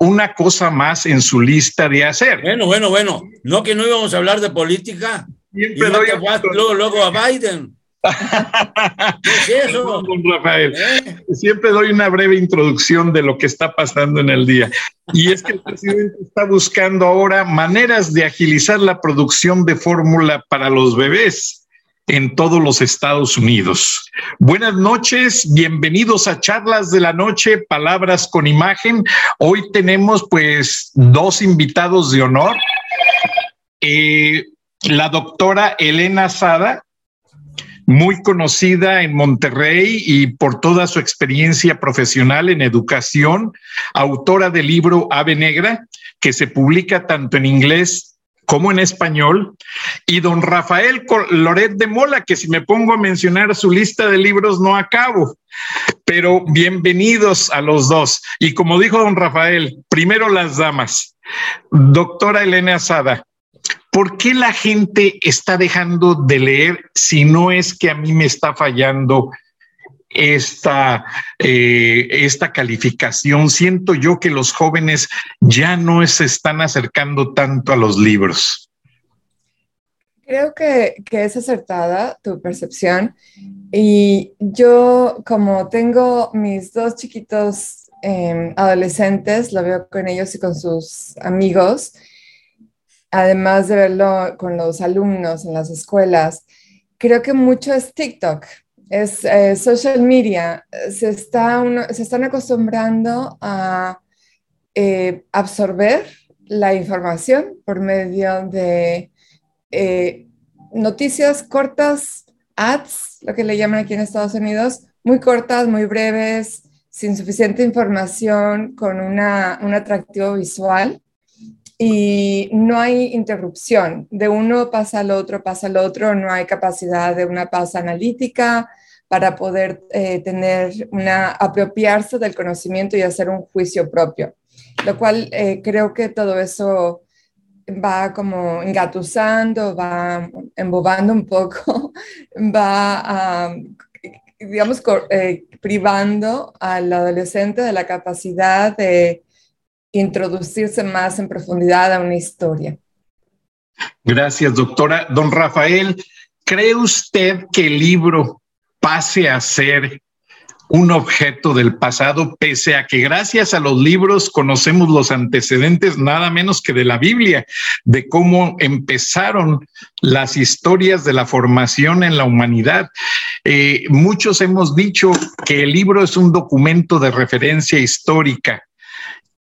una cosa más en su lista de hacer. Bueno, bueno, bueno. No que no íbamos a hablar de política. Siempre doy luego, luego a Biden. ¿Qué es eso? Rafael. ¿Eh? Siempre doy una breve introducción de lo que está pasando en el día. Y es que el presidente está buscando ahora maneras de agilizar la producción de fórmula para los bebés en todos los Estados Unidos. Buenas noches, bienvenidos a Charlas de la Noche, Palabras con Imagen. Hoy tenemos pues dos invitados de honor. Eh, la doctora Elena Sada, muy conocida en Monterrey y por toda su experiencia profesional en educación, autora del libro Ave Negra, que se publica tanto en inglés como en español, y don Rafael Loret de Mola, que si me pongo a mencionar su lista de libros no acabo, pero bienvenidos a los dos. Y como dijo don Rafael, primero las damas. Doctora Elena Asada, ¿por qué la gente está dejando de leer si no es que a mí me está fallando esta, eh, esta calificación. Siento yo que los jóvenes ya no se están acercando tanto a los libros. Creo que, es acertada tu percepción y yo como tengo mis dos chiquitos em, adolescentes, lo veo con ellos y con sus amigos, además de verlo con los alumnos en las escuelas, creo que mucho es TikTok es eh, social media, se, está se están acostumbrando a eh, absorber la información por medio de eh, noticias cortas, ads, lo que le llaman aquí en Estados Unidos, muy cortas, muy breves, sin suficiente información, con una, un atractivo visual y no hay interrupción. De uno pasa al otro, pasa al otro, no hay capacidad de una pausa analítica para poder eh, tener una, apropiarse del conocimiento y hacer un juicio propio. Lo cual eh, creo que todo eso va como engatusando, va embobando un poco, va, digamos, eh, privando al adolescente de la capacidad de introducirse más en profundidad a una historia. Gracias, doctora. Don Rafael, ¿cree usted que el libro pase a ser un objeto del pasado, pese a que gracias a los libros conocemos los antecedentes nada menos que de la Biblia, de cómo empezaron las historias de la formación en la humanidad. Eh, muchos hemos dicho que el libro es un documento de referencia histórica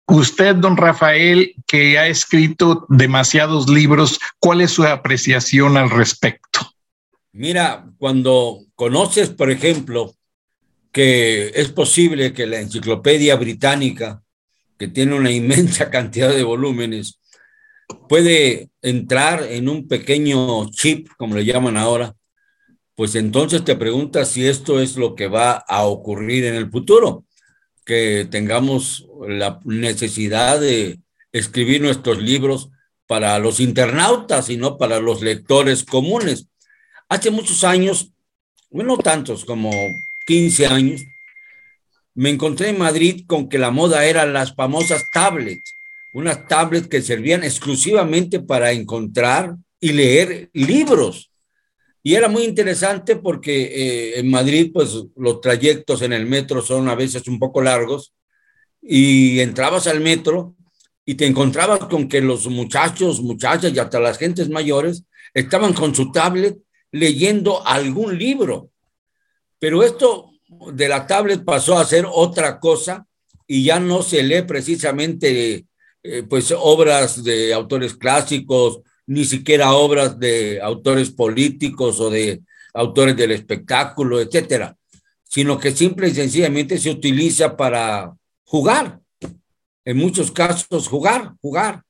Usted, don Rafael, que ha escrito demasiados libros, ¿cuál es su apreciación al respecto? Mira, cuando conoces, por ejemplo, que es posible que la enciclopedia británica, que tiene una inmensa cantidad de volúmenes, puede entrar en un pequeño chip, como le llaman ahora, pues entonces te preguntas si esto es lo que va a ocurrir en el futuro que tengamos la necesidad de escribir nuestros libros para los internautas y no para los lectores comunes. Hace muchos años, bueno, tantos como 15 años, me encontré en Madrid con que la moda eran las famosas tablets, unas tablets que servían exclusivamente para encontrar y leer libros. Y era muy interesante porque eh, en Madrid, pues los trayectos en el metro son a veces un poco largos y entrabas al metro y te encontrabas con que los muchachos, muchachas y hasta las gentes mayores estaban con su tablet leyendo algún libro. Pero esto de la tablet pasó a ser otra cosa y ya no se lee precisamente eh, pues obras de autores clásicos, ni siquiera obras de autores políticos o de autores del espectáculo, etcétera, sino que simple y sencillamente se utiliza para jugar. En muchos casos, jugar, jugar.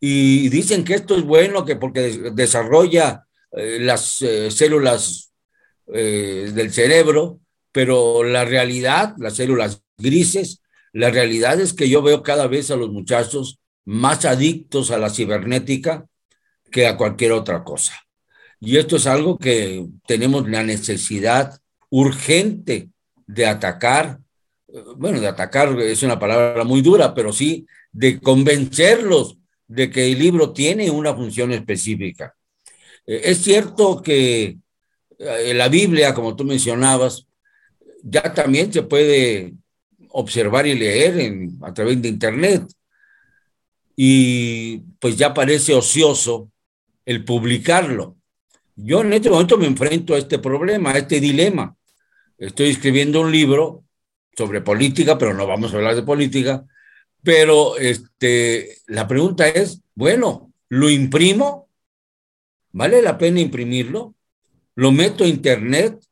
Y dicen que esto es bueno, que porque desarrolla eh, las eh, células eh, del cerebro, pero la realidad, las células grises, la realidad es que yo veo cada vez a los muchachos más adictos a la cibernética que a cualquier otra cosa. Y esto es algo que tenemos la necesidad urgente de atacar. Bueno, de atacar es una palabra muy dura, pero sí de convencerlos de que el libro tiene una función específica. Eh, es cierto que eh, la Biblia, como tú mencionabas, ya también se puede observar y leer a través de Internet. Y pues ya parece ocioso el publicarlo. Yo en este momento me enfrento a este problema, a este dilema. Estoy escribiendo un libro sobre política, pero no vamos a hablar de política. Pero este, la pregunta es, bueno, ¿lo imprimo? ¿Vale la pena imprimirlo? ¿Lo meto a internet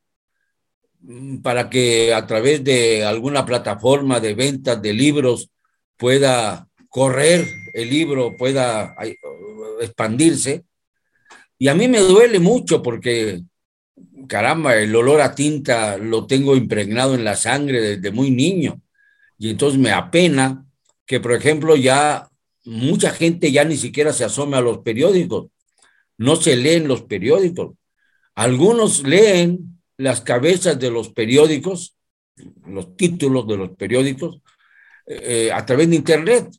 mm, para que a través de alguna plataforma de ventas de libros pueda correr el libro, pueda expandirse? Y a mí me duele mucho porque, caramba, el olor a tinta lo tengo impregnado en la sangre desde muy niño. Y entonces me apena que, por ejemplo, ya mucha gente ya ni siquiera se asome a los periódicos. No se leen los periódicos. Algunos leen las cabezas de los periódicos, los títulos de los periódicos, eh, a través de Internet.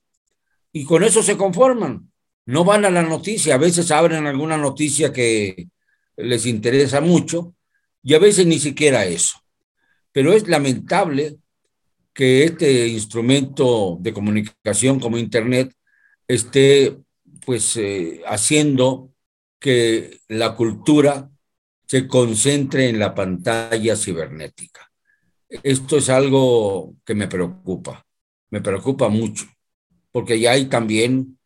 Y con eso se conforman no van a la noticia, a veces abren alguna noticia que les interesa mucho y a veces ni siquiera eso. Pero es lamentable que este instrumento de comunicación como Internet esté pues eh, haciendo que la cultura se concentre en la pantalla cibernética. Esto es algo que me preocupa, me preocupa mucho, porque ya hay también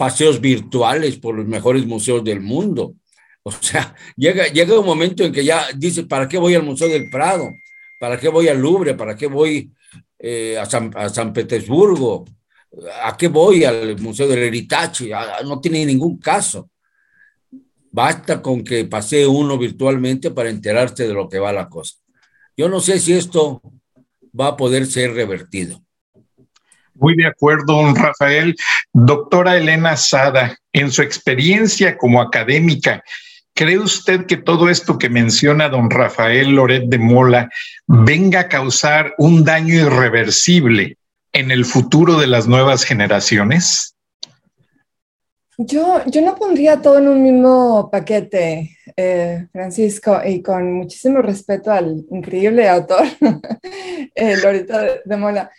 paseos virtuales por los mejores museos del mundo. O sea, llega, llega un momento en que ya dice, ¿para qué voy al Museo del Prado? ¿Para qué voy al Louvre? ¿Para qué voy eh, a, San, Petersburgo? ¿A qué voy al Museo del Heritage? Ah, no tiene ningún caso. Basta con que pase uno virtualmente para enterarse de lo que va la cosa. Yo no sé si esto va a poder ser revertido. Muy de acuerdo, don Rafael. Doctora Elena Sada, en su experiencia como académica, ¿cree usted que todo esto que menciona don Rafael Loret de Mola venga a causar un daño irreversible en el futuro de las nuevas generaciones? Yo, yo no pondría todo en un mismo paquete, eh, Francisco, y con muchísimo respeto al increíble autor, eh, Loret de Mola.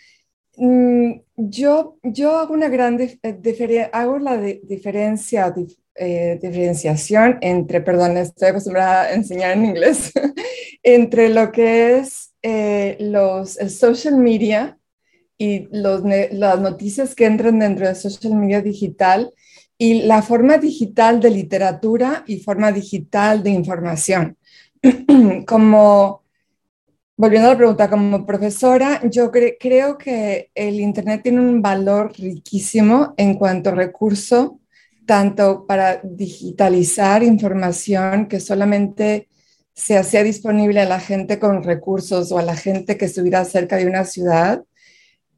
Mm, yo, yo hago una gran eh, hago la diferencia, eh, diferenciación entre, perdón, estoy acostumbrada a enseñar en inglés, entre lo que es eh, los, el social media y los, las noticias que entran dentro del social media digital y la forma digital de literatura y forma digital de información. Como volviendo a la pregunta, como profesora, yo creo que el Internet tiene un valor riquísimo en cuanto a recurso, tanto para digitalizar información que solamente se hacía disponible a la gente con recursos o a la gente que estuviera cerca de una ciudad.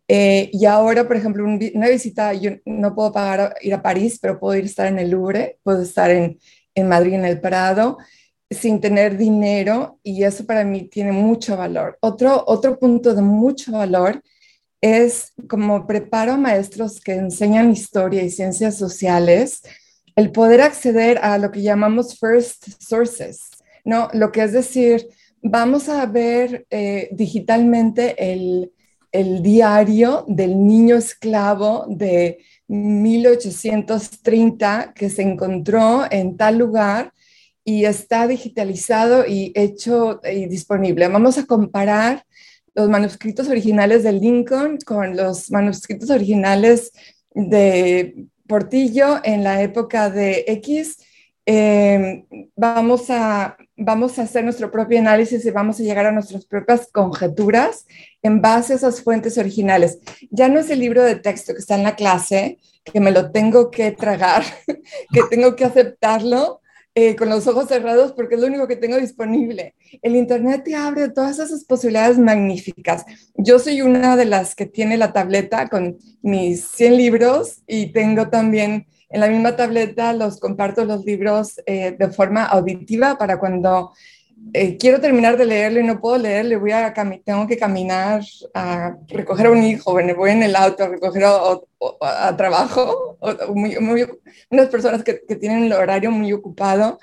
Eh, y ahora, por ejemplo, una visita, yo no puedo pagar ir a París, pero puedo ir a estar en el Louvre, puedo estar en, en Madrid, en el Prado sin tener dinero y eso para mí tiene mucho valor. Otro, otro punto de mucho valor es como preparo a maestros que enseñan historia y ciencias sociales, el poder acceder a lo que llamamos first sources, ¿no? Lo que es decir, vamos a ver eh, digitalmente el, el diario del niño esclavo de 1830 que se encontró en tal lugar y está digitalizado y hecho y disponible. Vamos a comparar los manuscritos originales de Lincoln con los manuscritos originales de Portillo en la época de X. Eh, vamos, a, vamos a hacer nuestro propio análisis y vamos a llegar a nuestras propias conjeturas en base a esas fuentes originales. Ya no es el libro de texto que está en la clase, que me lo tengo que tragar, que tengo que aceptarlo eh, con los ojos cerrados porque es lo único que tengo disponible. El Internet te abre todas esas posibilidades magníficas. Yo soy una de las que tiene la tableta con mis 100 libros y tengo también en la misma tableta los comparto los libros eh, de forma auditiva para cuando eh, quiero terminar de leerlo y no puedo leerlo, voy a tengo que caminar a recoger a un hijo, voy en el auto a recoger a, trabajo, unas personas que, que, tienen el horario muy ocupado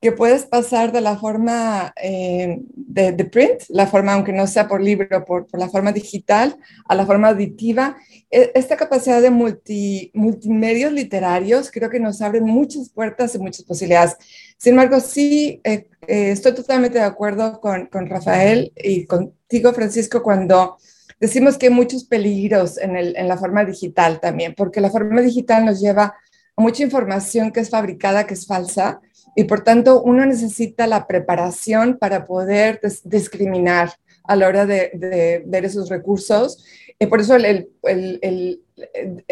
que puedes pasar de la forma eh, de, print, la forma, aunque no sea por libro, por, por, la forma digital, a la forma auditiva. E, esta capacidad de multi, multimedios literarios creo que nos abre muchas puertas y muchas posibilidades. Sin embargo, sí, eh, eh, estoy totalmente de acuerdo con, con Rafael y contigo, Francisco, cuando decimos que hay muchos peligros en, el, en la forma digital también, porque la forma digital nos lleva a mucha información que es fabricada, que es falsa, y por tanto uno necesita la preparación para poder discriminar a la hora de, ver esos recursos. y por eso el,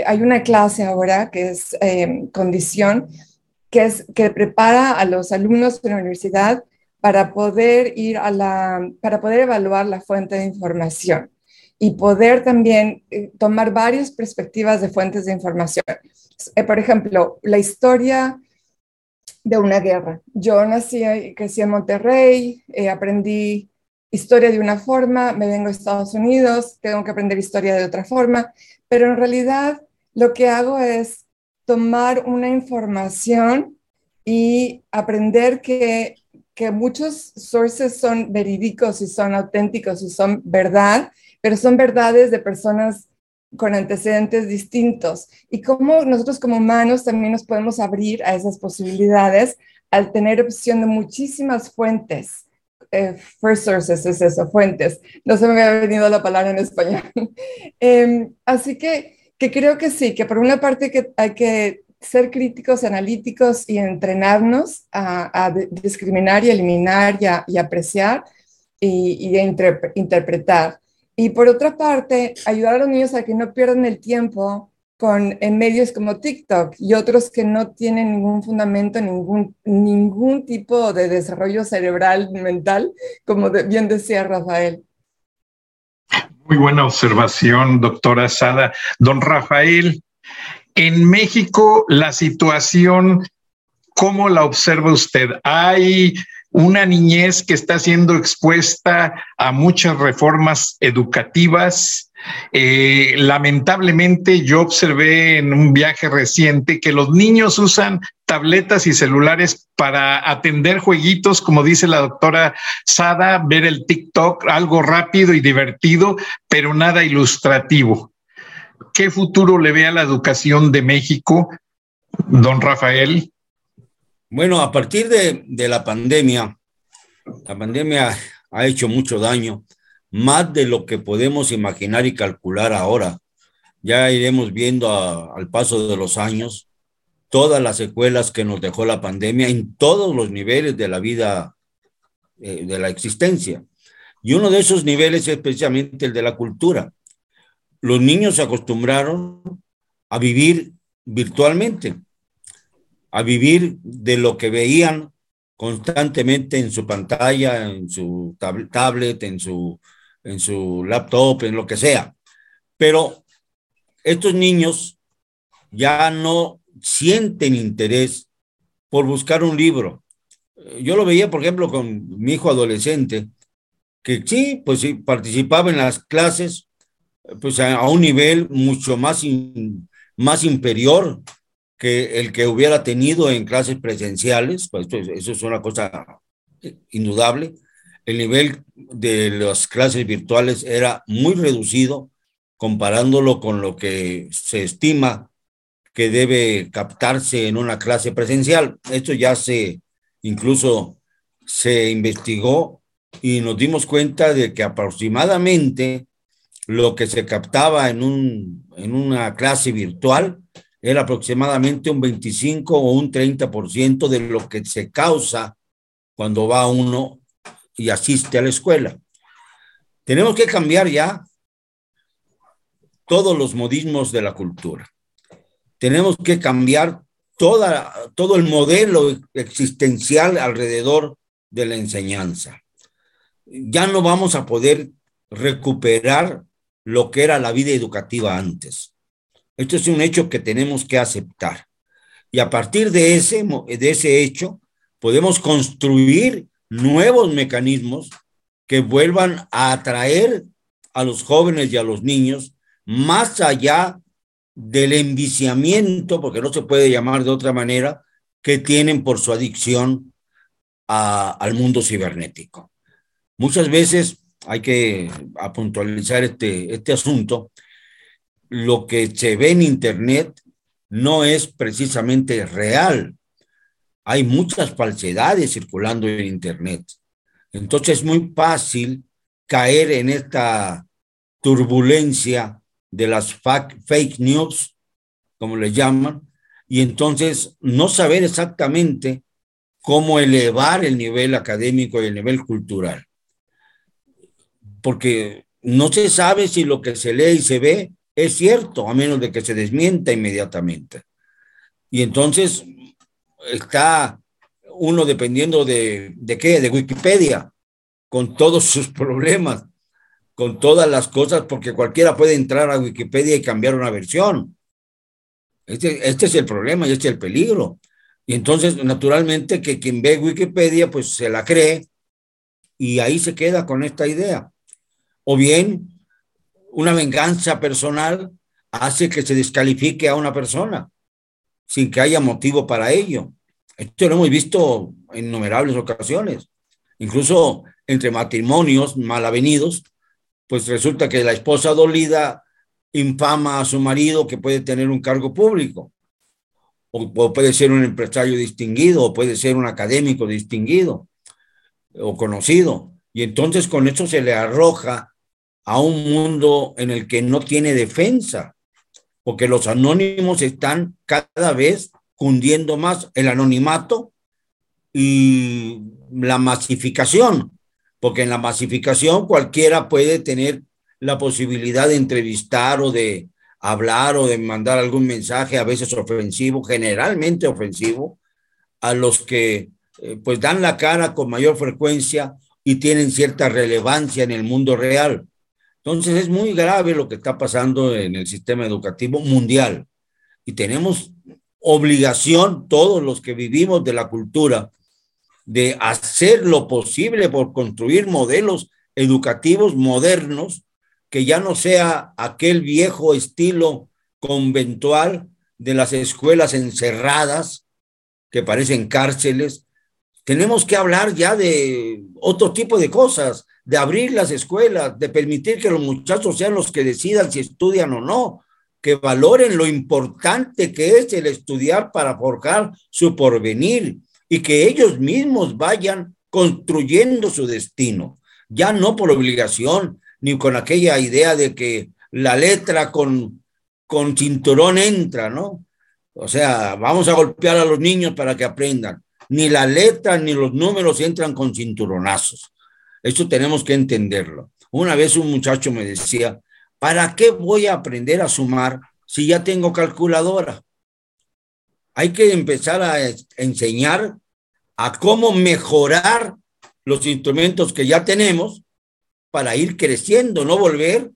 hay una clase ahora que es em, condición, que, es, que prepara a los alumnos de la universidad para poder ir a la, para poder evaluar la fuente de información y poder también eh, tomar varias perspectivas de fuentes de información. Eh, por ejemplo, la historia de una guerra. Yo nací y crecí en Monterrey, eh, aprendí historia de una forma, me vengo a Estados Unidos, tengo que aprender historia de otra forma, pero en realidad lo que hago es tomar una información y aprender que, que muchos sources son verídicos y son auténticos y son verdad, pero son verdades de personas con antecedentes distintos y cómo nosotros como humanos también nos podemos abrir a esas posibilidades al tener opción de muchísimas fuentes. Eh, first sources es eso, fuentes. No se me había venido la palabra en español. Em, así que, que creo que sí, que por una parte que hay que ser críticos, analíticos y entrenarnos a, discriminar y eliminar y, apreciar y, y interpretar. Y por otra parte, ayudar a los niños a que no pierdan el tiempo con, en medios como TikTok y otros que no tienen ningún fundamento, ningún, ningún tipo de desarrollo cerebral mental, como bien decía Rafael. Muy buena observación, doctora Sada. Don Rafael, en México la situación, ¿cómo la observa usted? ¿Hay una niñez que está siendo expuesta a muchas reformas educativas. Eh, lamentablemente yo observé en un viaje reciente que los niños usan tabletas y celulares para atender jueguitos, como dice la doctora Sada, ver el TikTok, algo rápido y divertido, pero nada ilustrativo. ¿Qué futuro le ve a la educación de México, don Rafael? Bueno, a partir de, la pandemia, la pandemia ha hecho mucho daño, más de lo que podemos imaginar y calcular ahora. Ya iremos viendo al paso de los años todas las secuelas que nos dejó la pandemia en todos los niveles de la vida, eh, de la existencia. Y uno de esos niveles es precisamente el de la cultura. Los niños se acostumbraron a vivir virtualmente a vivir de lo que veían constantemente en su pantalla, en su tablet, en su, en su laptop, en lo que sea. Pero estos niños ya no sienten interés por buscar un libro. Yo lo veía, por ejemplo, con mi hijo adolescente, que sí, pues sí, participaba en las clases, pues a, un nivel mucho más, más inferior que el que hubiera tenido en clases presenciales, pues eso es una cosa indudable, el nivel de las clases virtuales era muy reducido comparándolo con lo que se estima que debe captarse en una clase presencial. Esto ya se, incluso se investigó y nos dimos cuenta de que aproximadamente lo que se captaba en, un, en una clase virtual era aproximadamente un 25 o un 30% de lo que se causa cuando va uno y asiste a la escuela. Tenemos que cambiar ya todos los modismos de la cultura. Tenemos que cambiar toda, todo el modelo existencial alrededor de la enseñanza. Ya no vamos a poder recuperar lo que era la vida educativa antes. Esto es un hecho que tenemos que aceptar. Y a partir de ese, de ese hecho, podemos construir nuevos mecanismos que vuelvan a atraer a los jóvenes y a los niños más allá del enviciamiento, porque no se puede llamar de otra manera, que tienen por su adicción al mundo cibernético. Muchas veces hay que puntualizar este, este asunto. Lo que se ve en Internet no es precisamente real. Hay muchas falsedades circulando en Internet. Entonces es muy fácil caer en esta turbulencia de las fake news, como le llaman, y entonces no saber exactamente cómo elevar el nivel académico y el nivel cultural. Porque no se sabe si lo que se lee y se ve es cierto, a menos de que se desmienta inmediatamente. Y entonces está uno dependiendo de, qué, de Wikipedia, con todos sus problemas con todas las cosas porque cualquiera puede entrar a Wikipedia y cambiar una versión. Este, este es el problema y este es el peligro. Y entonces, naturalmente, que quien ve Wikipedia, pues se la cree y ahí se queda con esta idea. O bien, una venganza personal hace que se descalifique a una persona sin que haya motivo para ello. Esto lo hemos visto en innumerables ocasiones, incluso entre matrimonios mal avenidos, pues resulta que la esposa dolida infama a su marido que puede tener un cargo público, o, puede ser un empresario distinguido, o puede ser un académico distinguido o conocido. Y entonces con eso se le arroja a un mundo en el que no tiene defensa, porque los anónimos están cada vez cundiendo más el anonimato y la masificación porque en la masificación cualquiera puede tener la posibilidad de entrevistar o de hablar o de mandar algún mensaje, a veces ofensivo, generalmente ofensivo, a los que eh, pues dan la cara con mayor frecuencia y tienen cierta relevancia en el mundo real. Entonces es muy grave lo que está pasando en el sistema educativo mundial y tenemos obligación, todos los que vivimos de la cultura, de hacer lo posible por construir modelos educativos modernos que ya no sea aquel viejo estilo conventual de las escuelas encerradas que parecen cárceles. Tenemos que hablar ya de otro tipo de cosas, de abrir las escuelas, de permitir que los muchachos sean los que decidan si estudian o no, que valoren lo importante que es el estudiar para forjar su porvenir, y que ellos mismos vayan construyendo su destino, ya no por obligación, ni con aquella idea de que la letra con, con cinturón entra, ¿no? O sea, vamos a golpear a los niños para que aprendan. Ni la letra ni los números entran con cinturonazos. Eso tenemos que entenderlo. Una vez un muchacho me decía, ¿para qué voy a aprender a sumar si ya tengo calculadora? Hay que empezar a enseñar a cómo mejorar los instrumentos que ya tenemos para ir creciendo, no volver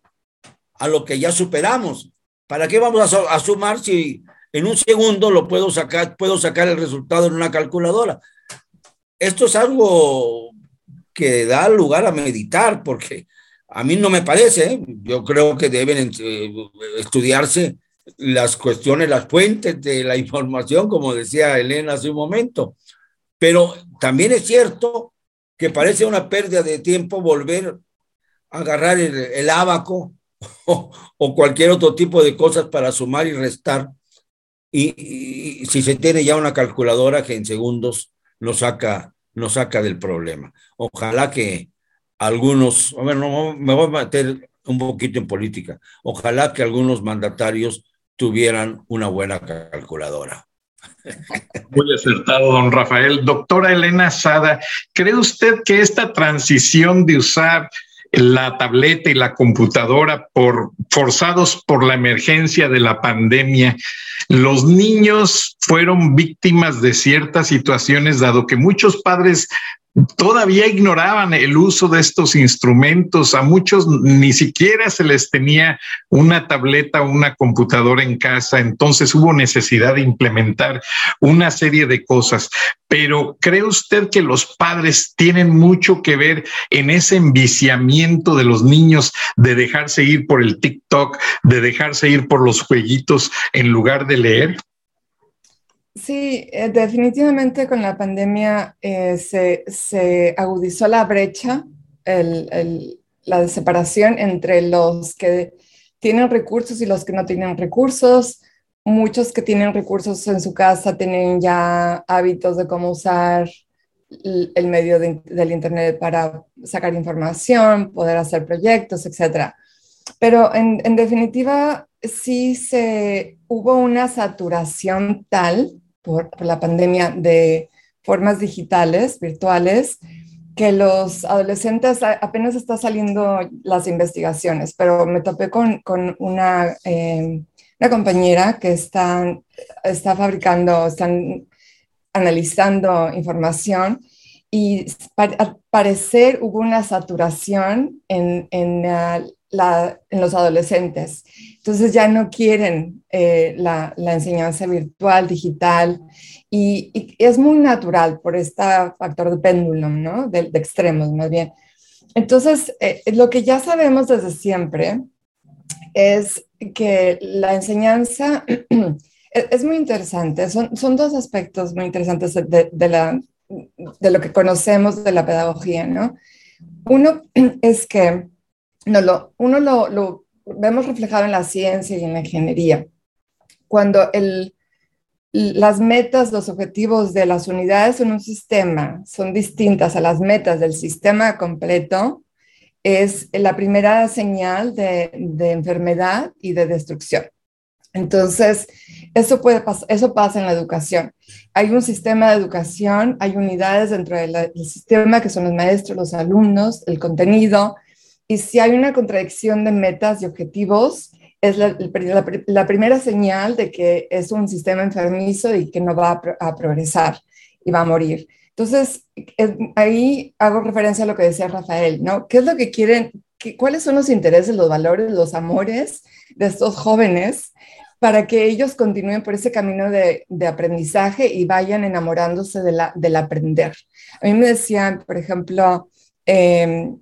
a lo que ya superamos. ¿Para qué vamos a, sumar si en un segundo lo puedo sacar, puedo sacar el resultado en una calculadora? Esto es algo que da lugar a meditar, porque a mí no me parece, ¿eh? yo creo que deben eh, estudiarse las cuestiones, las fuentes de la información, como decía Elena hace un momento. Pero también es cierto que parece una pérdida de tiempo volver a agarrar el, el abaco o, cualquier otro tipo de cosas para sumar y restar. Y, si se tiene ya una calculadora que en segundos nos saca, nos saca del problema. Ojalá que algunos, bueno, me voy a meter un poquito en política, ojalá que algunos mandatarios tuvieran una buena calculadora. Muy acertado, don Rafael. Doctora Elena Sada, ¿cree usted que esta transición de usar la tableta y la computadora por forzados por la emergencia de la pandemia. Los niños fueron víctimas de ciertas situaciones, dado que muchos padres todavía ignoraban el uso de estos instrumentos. A muchos ni siquiera se les tenía una tableta o una computadora en casa, entonces hubo necesidad de implementar una serie de cosas. Pero ¿cree usted que los padres tienen mucho que ver en ese enviciamiento de los niños de dejarse ir por el TikTok, de dejarse ir por los jueguitos en lugar de leer? Sí, eh, definitivamente con la pandemia eh, se, agudizó la brecha, la separación entre los que tienen recursos y los que no tienen recursos. Muchos que tienen recursos en su casa tienen ya hábitos de cómo usar el, medio del Internet para sacar información, poder hacer proyectos, etc. Pero en, definitiva, sí se, hubo una saturación tal por, la pandemia de formas digitales, virtuales, que los adolescentes apenas está saliendo las investigaciones, pero me topé con, con una, eh, una, compañera que está, está fabricando, están analizando información y al parecer hubo una saturación en, en, la, en los adolescentes. Entonces ya no quieren eh, la, la, enseñanza virtual, digital, y, es muy natural por este factor de péndulo, ¿no? De, de extremos, más bien. Entonces, eh, lo que ya sabemos desde siempre es que la enseñanza es, muy interesante. Son, son dos aspectos muy interesantes de, de, la, de lo que conocemos de la pedagogía, ¿no? Uno es que no, lo, uno lo, lo vemos reflejado en la ciencia y en la ingeniería. Cuando el, las metas, los objetivos de las unidades en un sistema son distintas a las metas del sistema completo, es la primera señal de, de enfermedad y de destrucción. Entonces, eso, puede eso pasa en la educación. Hay un sistema de educación, hay unidades dentro del sistema que son los maestros, los alumnos, el contenido, y si hay una contradicción de metas y objetivos, es la, primera señal de que es un sistema enfermizo y que no va a, progresar y va a morir. Entonces, ahí hago referencia a lo que decía Rafael, ¿no? ¿Qué es lo que quieren? ¿Cuáles son los intereses, los valores, los amores de estos jóvenes para que ellos continúen por ese camino de, aprendizaje y vayan enamorándose de la, del aprender? A mí me decían, por ejemplo, eh,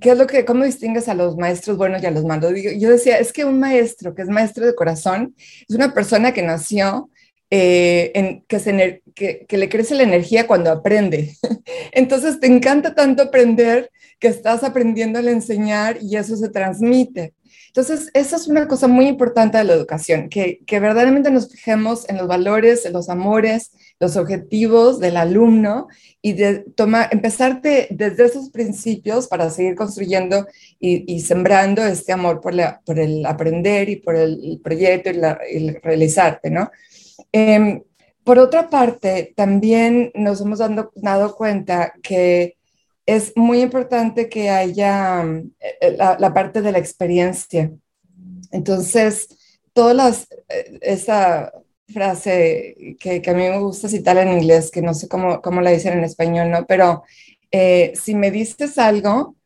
¿qué es lo que, cómo distingues a los maestros buenos y a los malos? Yo decía, es que un maestro que es maestro de corazón es una persona que nació, eh, que, se, que, que, le crece la energía cuando aprende. Entonces te encanta tanto aprender que estás aprendiendo a enseñar y eso se transmite. Entonces, eso es una cosa muy importante de la educación, que, que verdaderamente nos fijemos en los valores, en los amores, los objetivos del alumno y de tomar, empezar desde esos principios para seguir construyendo y, sembrando este amor por, por, el aprender y por el, proyecto y, el realizarte, ¿no? Em, por otra parte, también nos hemos dado, dado cuenta que es muy importante que haya eh, la, la parte de la experiencia. Entonces, todas las, eh, esa frase que, a mí me gusta citar en inglés, que no sé cómo, cómo la dicen en español, ¿no? Pero eh, si me dices algo,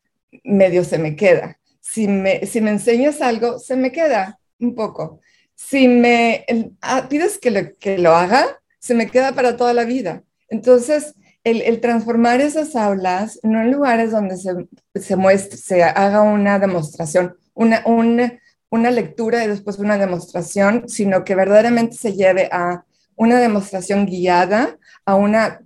medio se me queda. Si me, si me enseñas algo, se me queda un poco. Si me ah, pides que lo, que lo haga, se me queda para toda la vida. Entonces, el, el transformar esas aulas, no en lugares donde se, se muestre, se haga una demostración, una, una una lectura y después una demostración, sino que verdaderamente se lleve a una demostración guiada, a una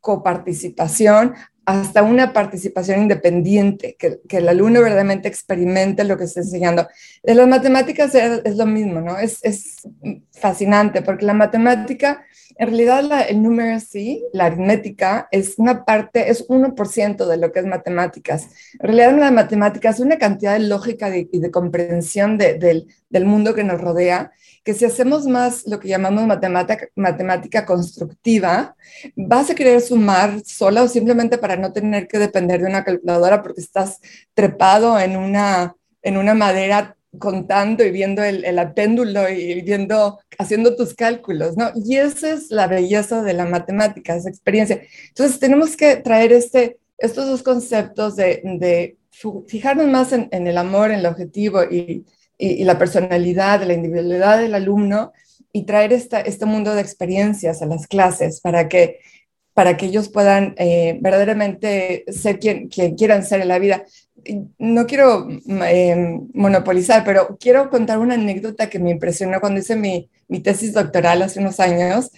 coparticipación, hasta una participación independiente, que, el alumno verdaderamente experimente lo que está enseñando. De las matemáticas es, lo mismo, ¿no? Es, es, fascinante porque la matemática, en realidad el número sí, la aritmética, es una parte, es 1% de lo que es matemáticas. En realidad la matemática es una cantidad de lógica y de comprensión del, del mundo que nos rodea que si hacemos más lo que llamamos matemática, matemática constructiva, vas a querer sumar sola o simplemente para no tener que depender de una calculadora porque estás trepado en una, en una madera contando y viendo el, el péndulo y viendo, haciendo tus cálculos, ¿no? Y esa es la belleza de la matemática, esa experiencia. Entonces tenemos que traer este, estos dos conceptos de, de fijarnos más en, el amor, en el objetivo y, y, la personalidad, la individualidad del alumno y traer esta, este mundo de experiencias a las clases para que, para que ellos puedan eh, verdaderamente ser quien, quien quieran ser en la vida. No quiero eh, monopolizar, pero quiero contar una anécdota que me impresionó cuando hice mi, mi tesis doctoral hace unos años.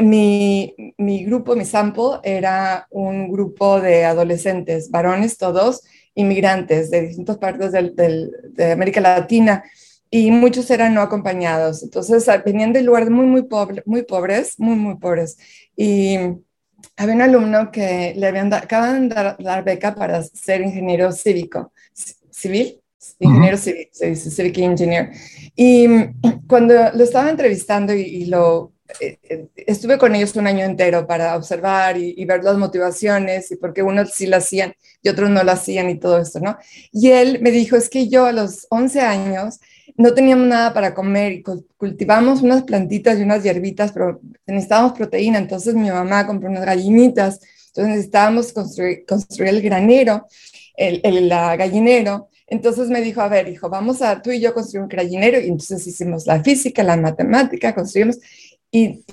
Mi, mi, grupo, mi sample, era un grupo de adolescentes, varones todos, inmigrantes de distintas partes de América Latina y muchos eran no acompañados. Entonces venían de lugares muy, muy, pobre, muy pobres, muy, muy pobres. Y había un alumno que le habían acaban de dar, beca para ser ingeniero cívico, civil, ingeniero civil, se dice civic engineer. Y cuando lo estaba entrevistando y lo eh, eh, estuve con ellos un año entero para observar y, ver las motivaciones y por qué unos sí lo hacían y otros no lo hacían y todo esto, ¿no? Y él me dijo, es que yo a los 11 años no teníamos nada para comer y cultivamos unas plantitas y unas hierbitas, pero necesitábamos proteína, entonces mi mamá compró unas gallinitas, entonces necesitábamos construir, construir el granero, el, el gallinero, entonces me dijo, a ver, hijo, vamos a tú y yo construir un gallinero. Y entonces hicimos la física, la matemática, construimos. Y,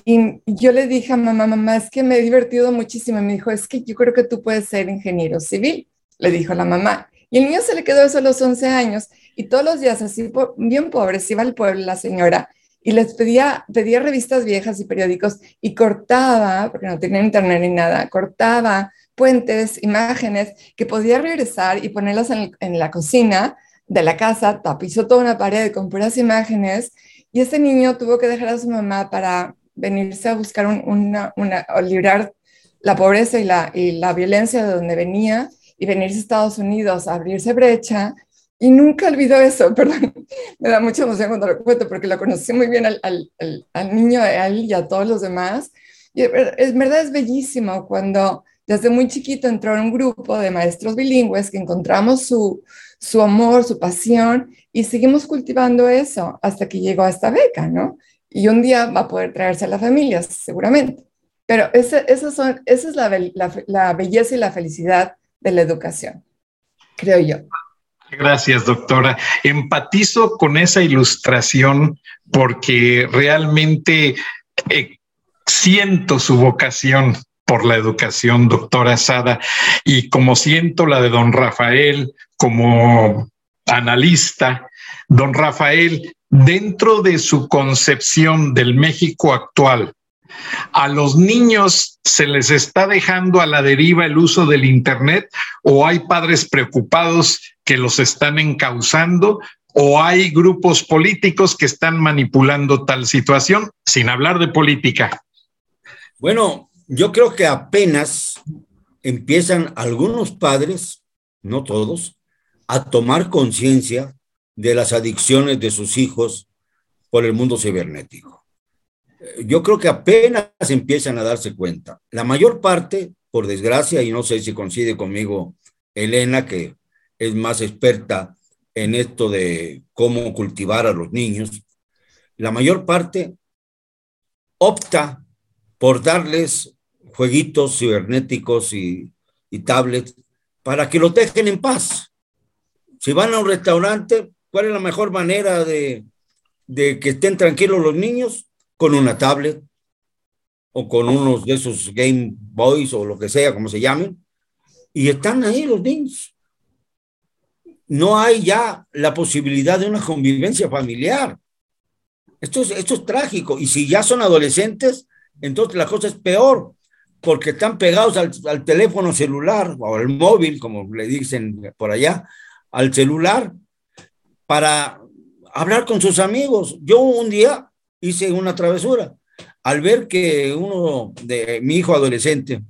yo le dije a mamá, mamá, es que me he divertido muchísimo. Y me dijo, es que yo creo que tú puedes ser ingeniero civil, le dijo la mamá. Y el niño se le quedó eso a los 11 años y todos los días, así bien pobre, se iba al pueblo la señora y les pedía, pedía revistas viejas y periódicos y cortaba, porque no tenía internet ni nada, cortaba puentes, imágenes que podía regresar y ponerlas en, la cocina de la casa, tapizó toda una pared con puras imágenes y ese niño tuvo que dejar a su mamá para venirse a buscar una, una, o librar la pobreza y la, y la violencia de donde venía y venirse a Estados Unidos a abrirse brecha. Y nunca olvidó eso, perdón, me da mucha emoción cuando lo cuento porque lo conocí muy bien al, al, al, niño, a él y a todos los demás. Y es verdad, es bellísimo cuando desde muy chiquito entró en un grupo de maestros bilingües que encontramos su, su amor, su pasión, y seguimos cultivando eso hasta que llegó a esta beca, ¿no? Y un día va a poder traerse a las familias, seguramente. Pero esa, son, esa es la, la, belleza y la felicidad de la educación, creo yo. Gracias, doctora. Empatizo con esa ilustración porque realmente eh, siento su vocación por la educación, doctora Sada, y como siento la de don Rafael como analista, don Rafael, dentro de su concepción del México actual, ¿A los niños se les está dejando a la deriva el uso del Internet o hay padres preocupados que los están encauzando o hay grupos políticos que están manipulando tal situación, sin hablar de política? Bueno, yo creo que apenas empiezan algunos padres, no todos, a tomar conciencia de las adicciones de sus hijos por el mundo cibernético. Yo creo que apenas empiezan a darse cuenta. La mayor parte, por desgracia, y no sé si coincide conmigo Elena, que es más experta en esto de cómo cultivar a los niños, la mayor parte opta por darles jueguitos cibernéticos y, tablets para que los dejen en paz. Si van a un restaurante, ¿cuál es la mejor manera de, de que estén tranquilos los niños? Con una tablet o con unos de esos Game Boys o lo que sea, como se llamen, y están ahí los niños. No hay ya la posibilidad de una convivencia familiar. Esto es, esto es trágico. Y si ya son adolescentes, entonces la cosa es peor, porque están pegados al, teléfono celular o al móvil, como le dicen por allá, al celular, para hablar con sus amigos. Yo un día hice una travesura. Al ver que uno de mi hijo adolescente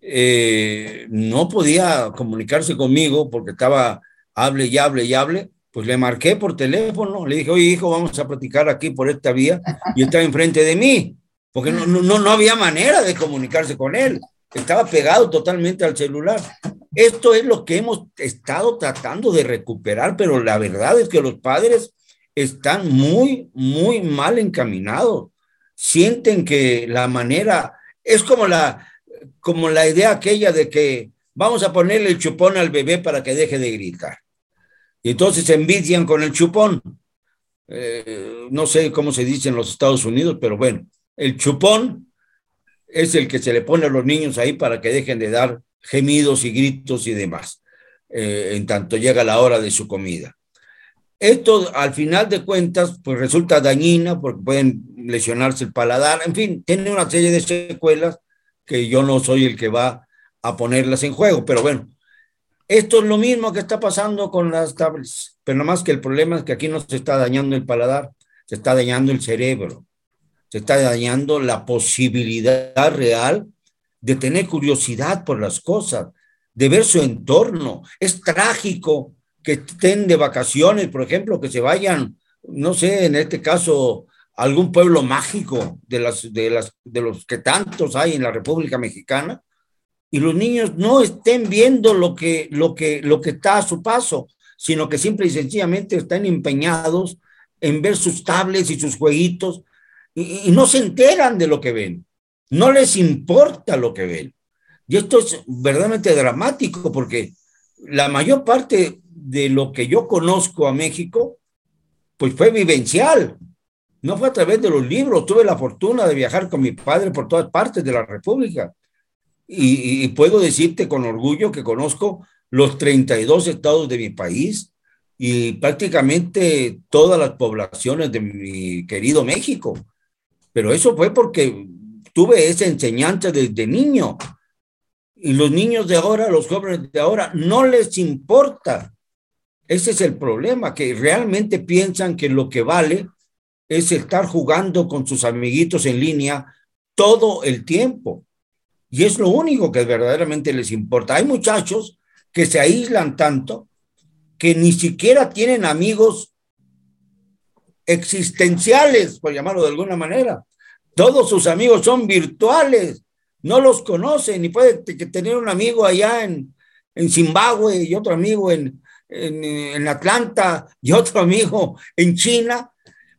eh, no podía comunicarse conmigo porque estaba hable y hable y hable, pues le marqué por teléfono, le dije, oye hijo, vamos a platicar aquí por esta vía y estaba enfrente de mí porque no, no, no había manera de comunicarse con él, estaba pegado totalmente al celular. Esto es lo que hemos estado tratando de recuperar, pero la verdad es que los padres están muy, muy mal encaminados. Sienten que la manera, es como la, como la idea aquella de que vamos a ponerle el chupón al bebé para que deje de gritar. Y entonces se envidian con el chupón. Eh, no sé cómo se dice en los Estados Unidos, pero bueno, el chupón es el que se le pone a los niños ahí para que dejen de dar gemidos y gritos y demás, eh, en tanto llega la hora de su comida. Esto, al final de cuentas, pues resulta dañina porque pueden lesionarse el paladar, en fin, tiene una serie de secuelas que yo no soy el que va a ponerlas en juego, pero bueno, esto es lo mismo que está pasando con las tablets, pero nada más que el problema es que aquí no se está dañando el paladar, se está dañando el cerebro. Se está dañando la posibilidad real de tener curiosidad por las cosas, de ver su entorno. Es trágico que estén de vacaciones, por ejemplo, que se vayan, no sé, en este caso, a algún pueblo mágico de, las, de, las, de los que tantos hay en la República Mexicana, y los niños no estén viendo lo que, lo que, lo que está a su paso, sino que simple y sencillamente están empeñados en ver sus tablets y sus jueguitos y, no se enteran de lo que ven, no les importa lo que ven. Y esto es verdaderamente dramático porque la mayor parte de lo que yo conozco a México, pues fue vivencial. No fue a través de los libros. Tuve la fortuna de viajar con mi padre por todas partes de la República. Y, y, puedo decirte con orgullo que conozco los 32 estados de mi país y prácticamente todas las poblaciones de mi querido México pero eso fue porque tuve esa enseñanza desde niño. Y los niños de ahora, los jóvenes de ahora, no les importa. Ese es el problema, que realmente piensan que lo que vale es estar jugando con sus amiguitos en línea todo el tiempo. Y es lo único que verdaderamente les importa. Hay muchachos que se aíslan tanto que ni siquiera tienen amigos existenciales, por llamarlo de alguna manera. Todos sus amigos son virtuales, no los conocen y puede tener un amigo allá en, en Zimbabue y otro amigo en, en, en Atlanta y otro amigo en China,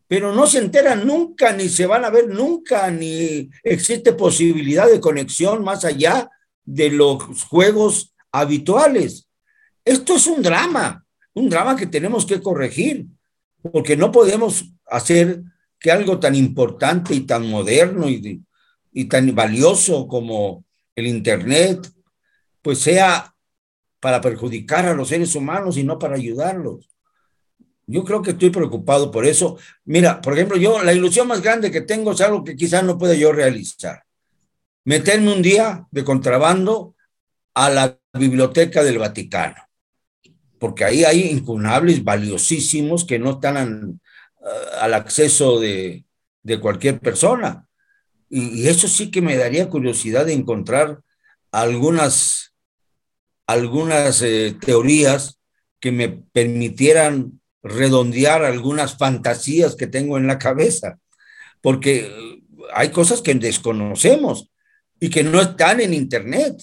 pero no se enteran nunca, ni se van a ver nunca, ni existe posibilidad de conexión más allá de los juegos habituales. Esto es un drama, un drama que tenemos que corregir porque no podemos hacer que algo tan importante y tan moderno y, y tan valioso como el Internet, pues sea para perjudicar a los seres humanos y no para ayudarlos. Yo creo que estoy preocupado por eso. Mira, por ejemplo, yo la ilusión más grande que tengo es algo que quizás no pueda yo realizar. Meterme un día de contrabando a la biblioteca del Vaticano porque ahí hay incunables valiosísimos que no están al acceso de, cualquier persona. Y, eso sí que me daría curiosidad de encontrar algunas, algunas eh, teorías que me permitieran redondear algunas fantasías que tengo en la cabeza, porque eh, hay cosas que desconocemos y que no están en Internet.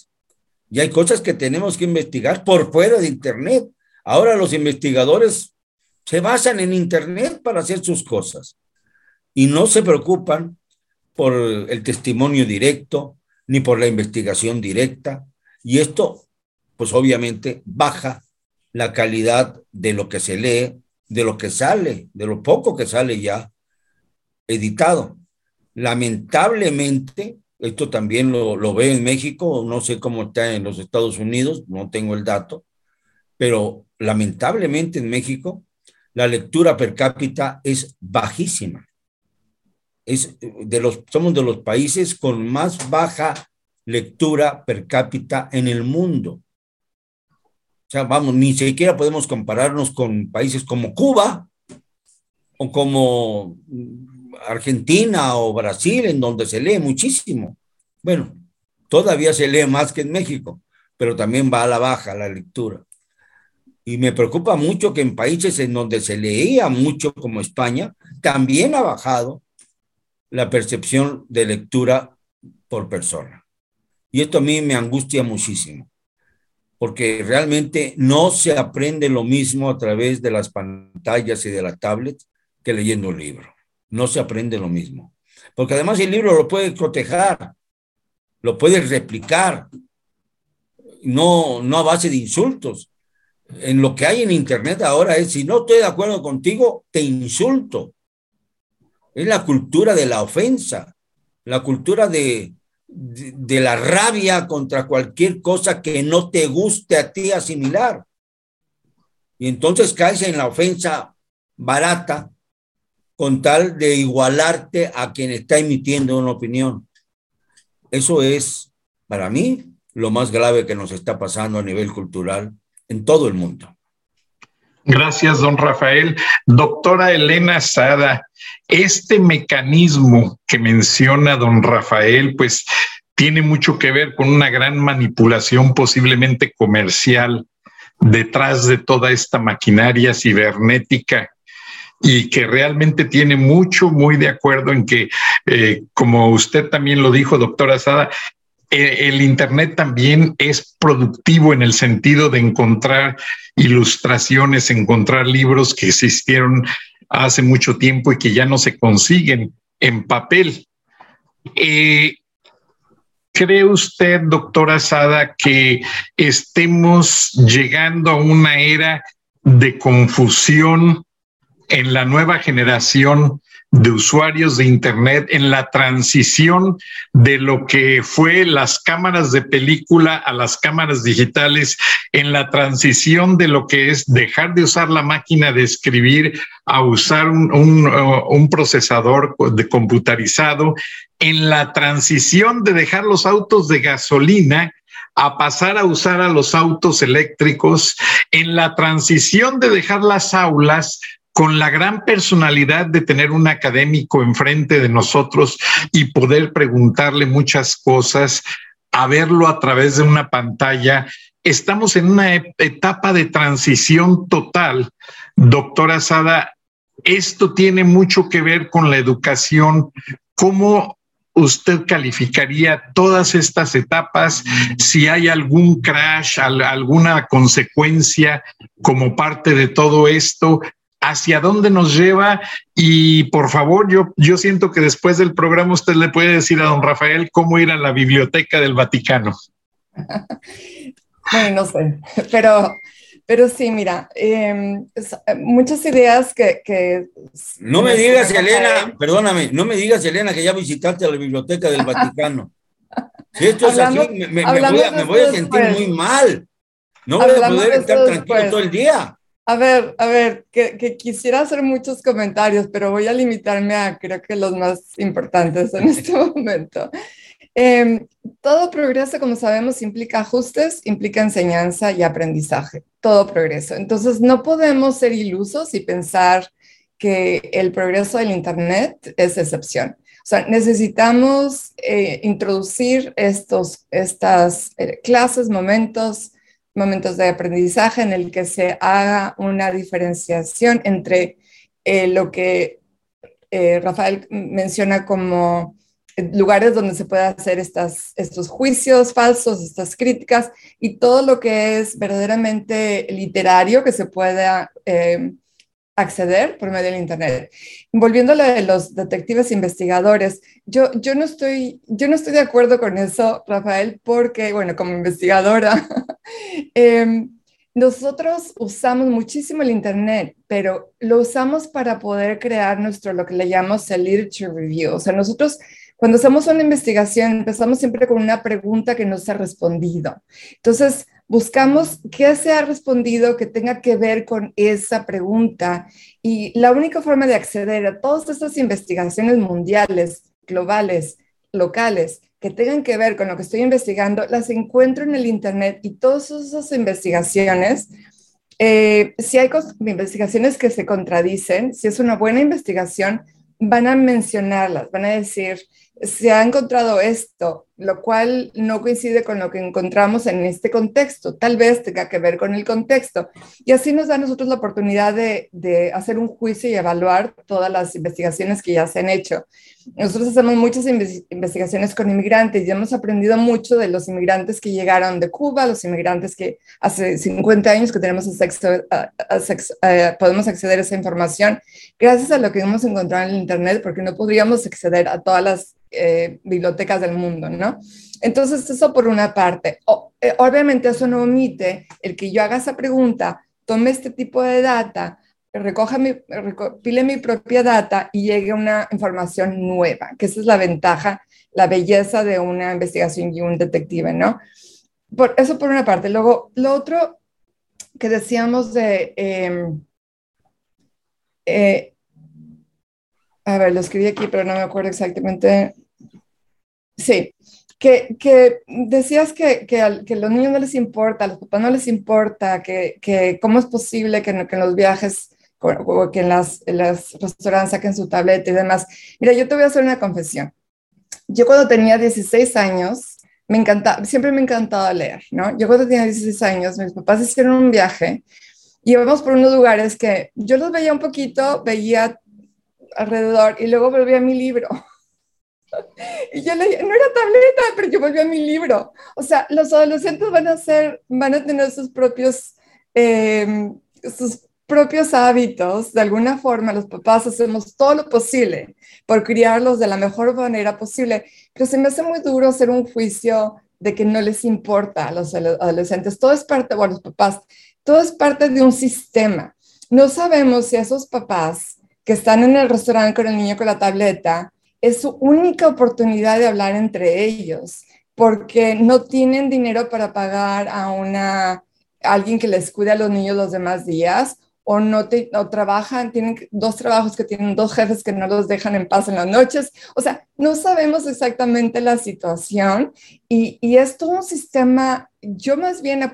Y hay cosas que tenemos que investigar por fuera de Internet. Ahora los investigadores se basan en Internet para hacer sus cosas y no se preocupan por el testimonio directo ni por la investigación directa. Y esto, pues obviamente, baja la calidad de lo que se lee, de lo que sale, de lo poco que sale ya editado. Lamentablemente, esto también lo, lo veo en México, no sé cómo está en los Estados Unidos, no tengo el dato, pero lamentablemente en México la lectura per cápita es bajísima. Es de los, somos de los países con más baja lectura per cápita en el mundo. O sea, vamos, ni siquiera podemos compararnos con países como Cuba o como Argentina o Brasil, en donde se lee muchísimo. Bueno, todavía se lee más que en México, pero también va a la baja la lectura. Y me preocupa mucho que en países en donde se leía mucho como España, también ha bajado la percepción de lectura por persona. Y esto a mí me angustia muchísimo, porque realmente no se aprende lo mismo a través de las pantallas y de la tablet que leyendo un libro. No se aprende lo mismo. Porque además el libro lo puedes cotejar, lo puedes replicar, no, no a base de insultos. En lo que hay en Internet ahora es, si no estoy de acuerdo contigo, te insulto. Es la cultura de la ofensa, la cultura de, la rabia contra cualquier cosa que no te guste a ti asimilar. Y entonces caes en la ofensa barata con tal de igualarte a quien está emitiendo una opinión. Eso es, para mí, lo más grave que nos está pasando a nivel cultural en todo el mundo. Gracias, don Rafael. Doctora Elena Sada, este mecanismo que menciona don Rafael, pues tiene mucho que ver con una gran manipulación posiblemente comercial detrás de toda esta maquinaria cibernética y que realmente tiene mucho, muy de acuerdo en que, eh, como usted también lo dijo, doctora Sada, el Internet también es productivo en el sentido de encontrar ilustraciones, encontrar libros que existieron hace mucho tiempo y que ya no se consiguen en papel. Eh, ¿Cree usted, doctora Sada, que estemos llegando a una era de confusión en la nueva generación de usuarios de Internet en la transición de lo que fue las cámaras de película a las cámaras digitales, en la transición de lo que es dejar de usar la máquina de escribir a usar un, un, procesador de computarizado, en la transición de dejar los autos de gasolina a pasar a usar a los autos eléctricos, en la transición de dejar las aulas con la gran personalidad de tener un académico enfrente de nosotros y poder preguntarle muchas cosas, a verlo a través de una pantalla. Estamos en una etapa de transición total. Doctora Sada, esto tiene mucho que ver con la educación. ¿Cómo usted calificaría todas estas etapas? Si hay algún crash, alguna consecuencia como parte de todo esto, hacia dónde nos lleva y por favor, yo, yo siento que después del programa usted le puede decir a don Rafael cómo ir a la biblioteca del Vaticano. bueno, no sé, pero, pero sí, mira, em, muchas ideas que... no me digas, Elena, perdóname, no me digas, Elena, que ya visitaste la biblioteca del Vaticano. Si esto es así, me, voy a, sentir muy mal. No voy a poder estar tranquilo todo el día. A ver, a ver, que, quisiera hacer muchos comentarios, pero voy a limitarme a creo que los más importantes en este momento. Em, todo progreso, como sabemos, implica ajustes, implica enseñanza y aprendizaje, todo progreso. Entonces, no podemos ser ilusos y pensar que el progreso del Internet es excepción. O sea, necesitamos eh, introducir estos, estas eh, clases, momentos, momentos de aprendizaje en el que se haga una diferenciación entre eh, lo que eh, Rafael menciona como lugares donde se puede hacer estas, estos juicios falsos, estas críticas y todo lo que es verdaderamente literario que se pueda eh, acceder por medio del Internet. Volviendo a lo de los detectives investigadores, yo, yo, no estoy, yo no estoy de acuerdo con eso, Rafael, porque, bueno, como investigadora, em, nosotros usamos muchísimo el Internet, pero lo usamos para poder crear nuestro, lo que le llamamos el literature review. O sea, nosotros cuando hacemos una investigación empezamos siempre con una pregunta que no se ha respondido. Entonces, buscamos qué se ha respondido que tenga que ver con esa pregunta. Y la única forma de acceder a todas estas investigaciones mundiales, globales, locales, que tengan que ver con lo que estoy investigando, las encuentro en el Internet y todas esas investigaciones, eh, si hay investigaciones que se contradicen, si es una buena investigación, van a mencionarlas, van a decir, se ha encontrado esto, lo cual no coincide con lo que encontramos en este contexto. Tal vez tenga que ver con el contexto. Y así nos da a nosotros la oportunidad de, de, hacer un juicio y evaluar todas las investigaciones que ya se han hecho. Nosotros hacemos muchas investigaciones con inmigrantes y hemos aprendido mucho de los inmigrantes que llegaron de Cuba, los inmigrantes que hace 50 años que tenemos acceso, podemos acceder a esa información gracias a lo que hemos encontrado en el Internet, porque no podríamos acceder a todas las eh, bibliotecas del mundo, ¿no? Entonces, eso por una parte. Eh, obviamente eso no omite el que yo haga esa pregunta, tome este tipo de data, recoja mi, recopile mi propia data y llegue una información nueva, que esa es la ventaja, la belleza de una investigación y un detective, ¿no? Por, eso por una parte. Luego, lo otro que decíamos de... Em, eh, a ver, lo escribí aquí, pero no me acuerdo exactamente. Sí, que, que decías que, que, a, los niños no les importa, a los papás no les importa, que, que cómo es posible que, en los viajes o que en las, en las restaurantes saquen su tableta y demás. Mira, yo te voy a hacer una confesión. Yo cuando tenía 16 años, me encantaba, siempre me encantaba leer, ¿no? Yo cuando tenía 16 años, mis papás hicieron un viaje y íbamos por unos lugares que yo los veía un poquito, veía alrededor y luego volví a mi libro. Y yo leía, no era tableta, pero yo volví a mi libro. O sea, los adolescentes van a ser, van a tener sus propios, em, sus propios hábitos. De alguna forma, los papás hacemos todo lo posible por criarlos de la mejor manera posible, pero se me hace muy duro hacer un juicio de que no les importa a los adolescentes. Todo es parte, o a los papás, todo es parte de un sistema. No sabemos si esos papás que están en el restaurante con el niño con la tableta, es su única oportunidad de hablar entre ellos, porque no tienen dinero para pagar a una alguien que les cuide a los niños los demás días o no, trabajan, tienen dos trabajos que tienen dos jefes que no los dejan en paz en las noches. O sea, no sabemos exactamente la situación y, y es todo un sistema, yo más bien,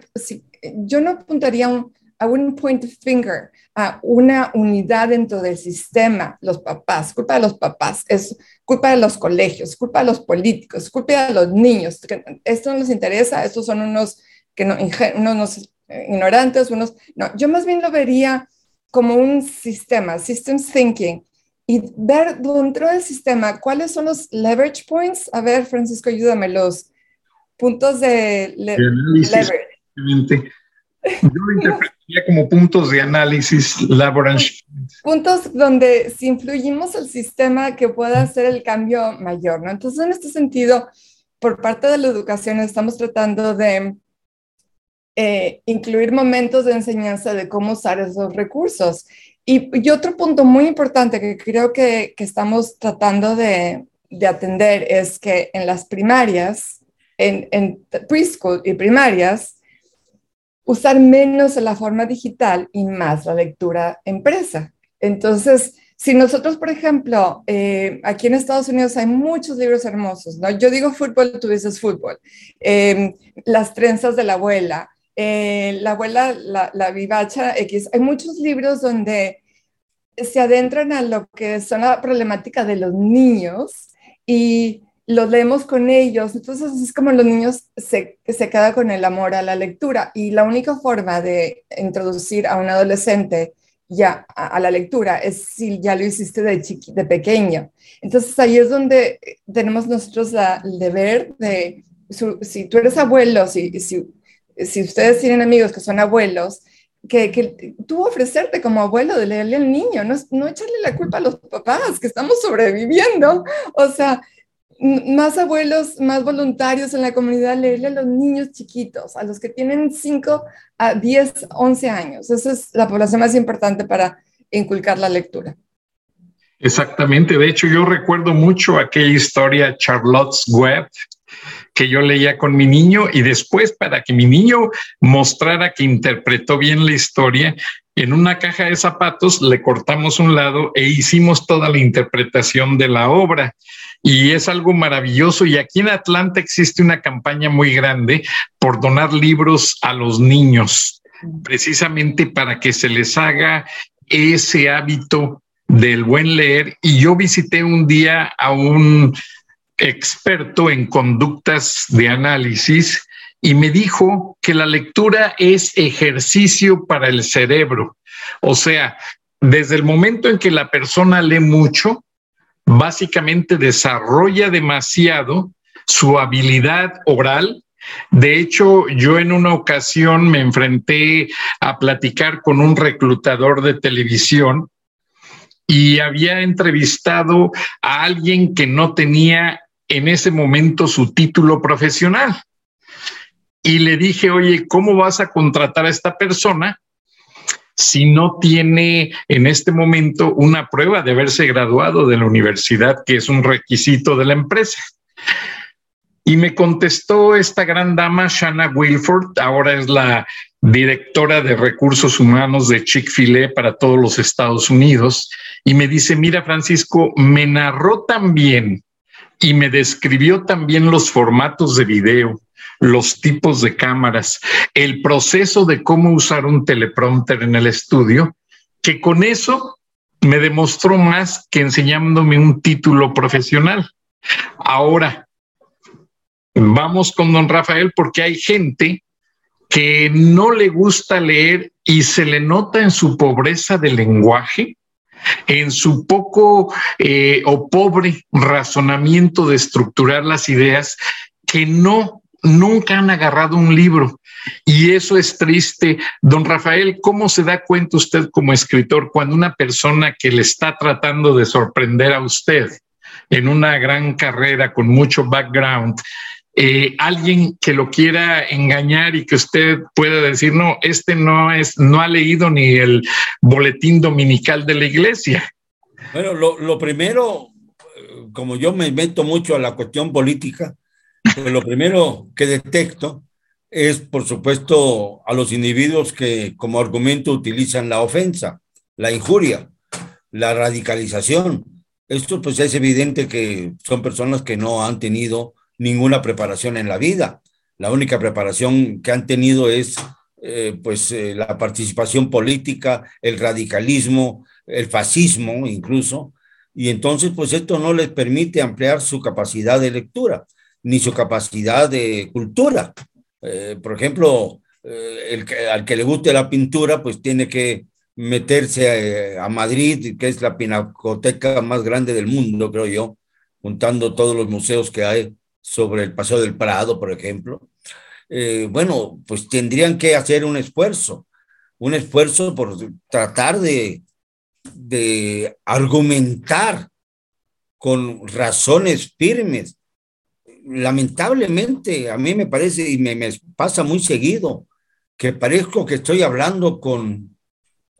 yo no apuntaría un, a un point finger, a una unidad dentro del sistema, los papás, culpa de los papás, es culpa de los colegios, culpa de los políticos, culpa de los niños, esto no les interesa, estos son unos, que no, unos eh, ignorantes, unos, no, yo más bien lo vería como un sistema, systems thinking, y ver dentro del sistema cuáles son los leverage points. A ver, Francisco, ayúdame, los puntos de leverage. Yo lo interpretaría como puntos de análisis laboratory. Puntos donde si influimos el sistema que pueda hacer el cambio mayor, ¿no? Entonces, en este sentido, por parte de la educación estamos tratando de eh, incluir momentos de enseñanza de cómo usar esos recursos. Y, y otro punto muy importante que creo que, que estamos tratando de, de, atender es que en las primarias, en, en preschool y primarias, usar menos la forma digital y más la lectura empresa. Entonces, si nosotros, por ejemplo, eh, aquí en Estados Unidos hay muchos libros hermosos, ¿no? Yo digo fútbol, tú dices fútbol. Em, las trenzas de la abuela, eh, la abuela, la, la vivacha X. Hay muchos libros donde se adentran a lo que son la problemática de los niños y los leemos con ellos, entonces es como los niños se, se quedan con el amor a la lectura y la única forma de introducir a un adolescente ya a, la lectura es si ya lo hiciste de, de pequeño. Entonces ahí es donde tenemos nosotros la, el deber de, si tú eres abuelo, si, si, si ustedes tienen amigos que son abuelos, que, que, tú ofrecerte como abuelo de leerle al niño, no, no echarle la culpa a los papás que estamos sobreviviendo. O sea, más abuelos, más voluntarios en la comunidad, leerle a los niños chiquitos, a los que tienen 5 a 10, 11 años. Esa es la población más importante para inculcar la lectura. Exactamente. De hecho, yo recuerdo mucho aquella historia Charlotte's Web que yo leía con mi niño y después para que mi niño mostrara que interpretó bien la historia, en una caja de zapatos, le cortamos un lado e hicimos toda la interpretación de la obra. Y es algo maravilloso. Y aquí en Atlanta existe una campaña muy grande por donar libros a los niños, precisamente para que se les haga ese hábito del buen leer. Y yo visité un día a un experto en conductas de análisis y me dijo que la lectura es ejercicio para el cerebro. O sea, desde el momento en que la persona lee mucho, básicamente desarrolla demasiado su habilidad oral. De hecho, yo en una ocasión me enfrenté a platicar con un reclutador de televisión y había entrevistado a alguien que no tenía en ese momento su título profesional. Y le dije, oye, ¿cómo vas a contratar a esta persona si no tiene en este momento una prueba de haberse graduado de la universidad, que es un requisito de la empresa? Y me contestó esta gran dama, Shanna Wilford, ahora es la directora de recursos humanos de Chick-fil-A para todos los Estados Unidos, y me dice, mira Francisco, me narró también y me describió también los formatos de video, los tipos de cámaras, el proceso de cómo usar un teleprompter en el estudio, que con eso me demostró más que enseñándome un título profesional. Ahora, vamos con don Rafael porque hay gente que no le gusta leer y se le nota en su pobreza de lenguaje en su poco eh, o pobre razonamiento de estructurar las ideas, que no, nunca han agarrado un libro. Y eso es triste. Don Rafael, ¿cómo se da cuenta usted como escritor cuando una persona que le está tratando de sorprender a usted en una gran carrera con mucho background eh, alguien que lo quiera engañar y que usted pueda decir, no, este no es, no ha leído ni el boletín dominical de la iglesia. Bueno, lo, lo primero, eh, como yo me meto mucho a la cuestión política, pues lo primero que detecto es, por supuesto, a los individuos que como argumento utilizan la ofensa, la injuria, la radicalización. Esto pues es evidente que son personas que no han tenido ninguna preparación en la vida. La única preparación que han tenido es eh, pues eh, la participación política, el radicalismo, el fascismo incluso, y entonces pues esto no les permite ampliar su capacidad de lectura ni su capacidad de cultura. Eh, por ejemplo, el al que le guste la pintura pues tiene que meterse a, a Madrid, que es la pinacoteca más grande del mundo, creo yo, juntando todos los museos que hay sobre el Paseo del Prado, por ejemplo, eh, bueno, pues tendrían que hacer un esfuerzo, un esfuerzo por tratar de argumentar con razones firmes. Lamentablemente, a mí me parece y me, pasa muy seguido que parezco que estoy hablando con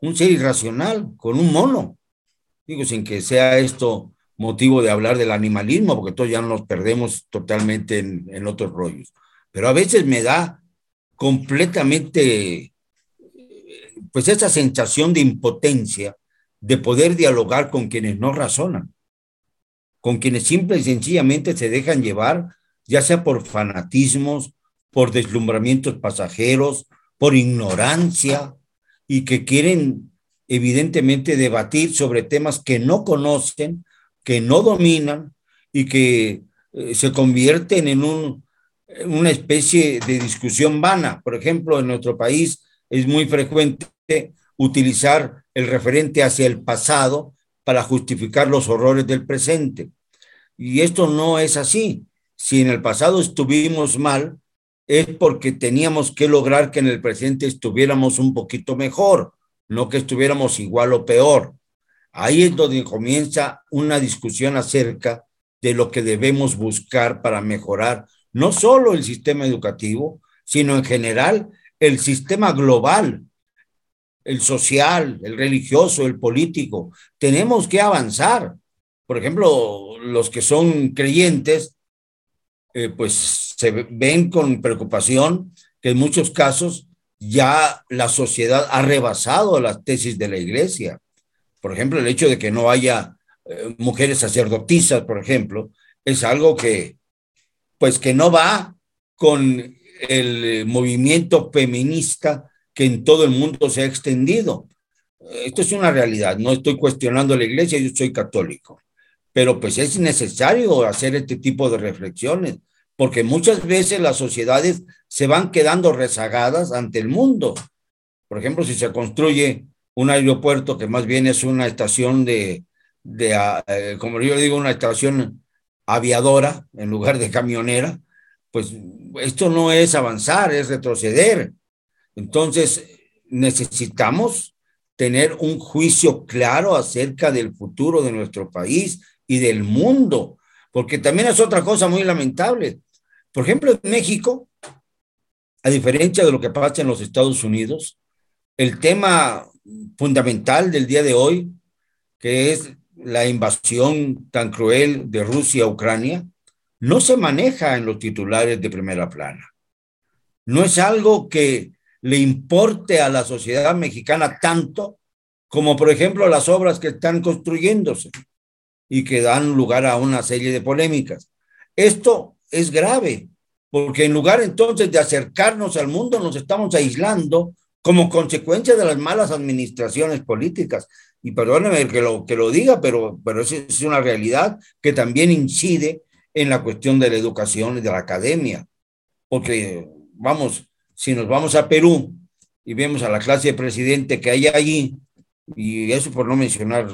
un ser irracional, con un mono. Digo, sin que sea esto motivo de hablar del animalismo, porque todos ya nos perdemos totalmente en, otros rollos. Pero a veces me da completamente, pues esa sensación de impotencia de poder dialogar con quienes no razonan, con quienes simple y sencillamente se dejan llevar, ya sea por fanatismos, por deslumbramientos pasajeros, por ignorancia, y que quieren evidentemente debatir sobre temas que no conocen, que no dominan y que eh, se convierten en un, una especie de discusión vana. Por ejemplo, en nuestro país es muy frecuente utilizar el referente hacia el pasado para justificar los horrores del presente. Y esto no es así. Si en el pasado estuvimos mal, es porque teníamos que lograr que en el presente estuviéramos un poquito mejor, no que estuviéramos igual o peor. Ahí es donde comienza una discusión acerca de lo que debemos buscar para mejorar no solo el sistema educativo, sino en general el sistema global, el social, el religioso, el político. Tenemos que avanzar. Por ejemplo, los que son creyentes, eh, pues se ven con preocupación que en muchos casos ya la sociedad ha rebasado las tesis de la iglesia. Por ejemplo, el hecho de que no haya eh, mujeres sacerdotisas, por ejemplo, es algo que, pues que no va con el movimiento feminista que en todo el mundo se ha extendido. Esto es una realidad, no estoy cuestionando la iglesia, yo soy católico, pero pues es necesario hacer este tipo de reflexiones, porque muchas veces las sociedades se van quedando rezagadas ante el mundo. Por ejemplo, si se construye un aeropuerto que más bien es una estación de, de ah, eh, como yo digo, una estación aviadora en lugar de camionera, pues esto no es avanzar, es retroceder. Entonces, necesitamos tener un juicio claro acerca del futuro de nuestro país y del mundo, porque también es otra cosa muy lamentable. Por ejemplo, en México, a diferencia de lo que pasa en los Estados Unidos, el tema fundamental del día de hoy, que es la invasión tan cruel de Rusia a Ucrania, no se maneja en los titulares de primera plana. No es algo que le importe a la sociedad mexicana tanto como, por ejemplo, las obras que están construyéndose y que dan lugar a una serie de polémicas. Esto es grave, porque en lugar entonces de acercarnos al mundo, nos estamos aislando como consecuencia de las malas administraciones políticas. Y perdóneme que lo, que lo diga, pero, pero es una realidad que también incide en la cuestión de la educación y de la academia. Porque, vamos, si nos vamos a Perú y vemos a la clase de presidente que hay allí, y eso por no mencionar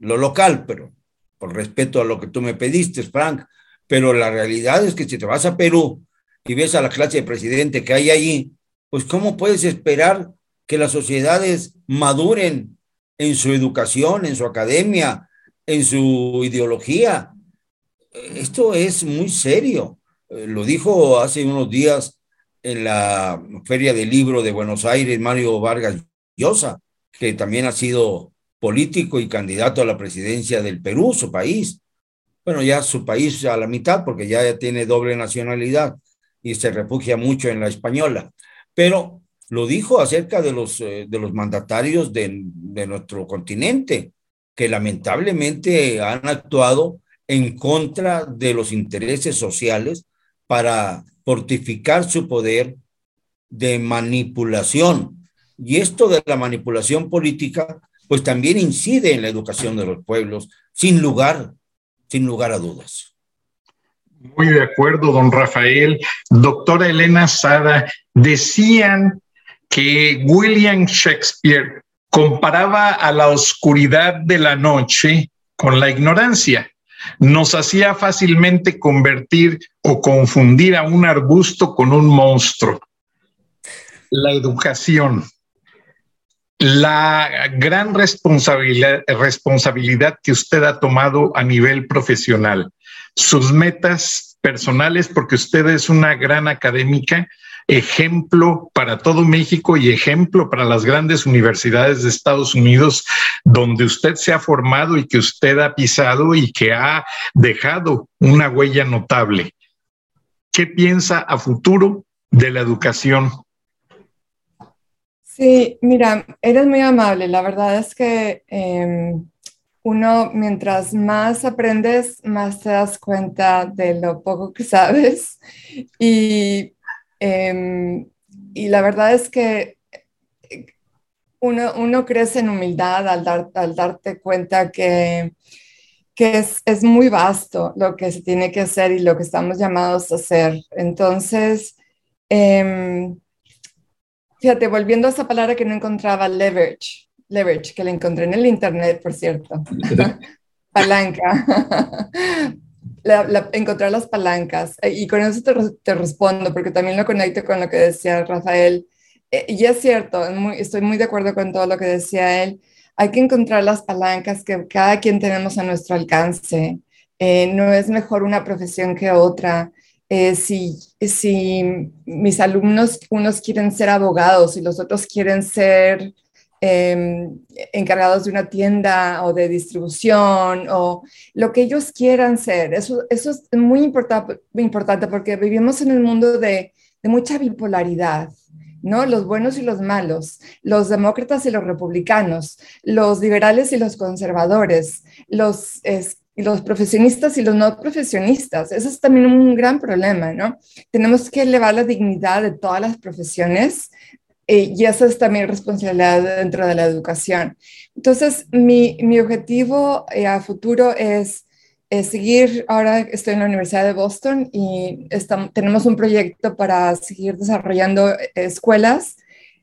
lo local, pero por respeto a lo que tú me pediste, Frank, pero la realidad es que si te vas a Perú y ves a la clase de presidente que hay allí, pues ¿cómo puedes esperar que las sociedades maduren en su educación, en su academia, en su ideología? esto es muy serio. Eh, lo dijo hace unos días en la Feria del Libro de Buenos Aires Mario Vargas Llosa, que también ha sido político y candidato a la presidencia del Perú, su país. Bueno, ya su país a la mitad, porque ya tiene doble nacionalidad y se refugia mucho en la española. Pero lo dijo acerca de los, eh, de los mandatarios de, de nuestro continente, que lamentablemente han actuado en contra de los intereses sociales para fortificar su poder de manipulación. Y esto de la manipulación política, pues también incide en la educación de los pueblos, sin lugar, sin lugar a dudas. Muy de acuerdo, don Rafael. Doctora Elena Sada, decían que William Shakespeare comparaba a la oscuridad de la noche con la ignorancia nos hacía fácilmente convertir o confundir a un arbusto con un monstruo. La educación, la gran responsabilidad, que usted ha tomado a nivel profesional, sus metas personales, porque usted es una gran académica, ejemplo para todo México y ejemplo para las grandes universidades de Estados Unidos, donde usted se ha formado y que usted ha pisado y que ha dejado una huella notable. ¿Qué piensa a futuro de la educación? Sí, mira, eres muy amable. La verdad es que em, uno, mientras más aprendes, más te das cuenta de lo poco que sabes. Y Em, y la verdad es que eh, uno, uno crece en humildad al, dar, al darte cuenta que, que es, es, muy vasto lo que se tiene que hacer y lo que estamos llamados a hacer. Entonces, em, fíjate, volviendo a esa palabra que no encontraba, leverage, leverage, que la encontré en el internet, por cierto, palanca encontrar las palancas. Eh, y con eso te, respondo, porque también lo conecto con lo que decía Rafael. Eh, y es cierto, estoy muy de acuerdo con todo lo que decía él. Hay que encontrar las palancas que cada quien tenemos a nuestro alcance. Eh, no es mejor una profesión que otra. si, si mis alumnos, unos quieren ser abogados y los otros quieren ser Em, encargados de una tienda o de distribución o lo que ellos quieran ser. Eso, eso es muy, muy importante porque vivimos en un mundo de, de mucha bipolaridad ¿no? Los buenos y los malos, los demócratas y los republicanos, los liberales y los conservadores, los, los profesionistas y los no profesionistas. Eso es también un gran problema, ¿no? Tenemos que elevar la dignidad de todas las profesiones eh, y esa es también responsabilidad dentro de la educación. Entonces, mi, mi objetivo eh, a futuro es seguir, ahora estoy en la Universidad de Boston y estamos, tenemos un proyecto para seguir desarrollando eh, escuelas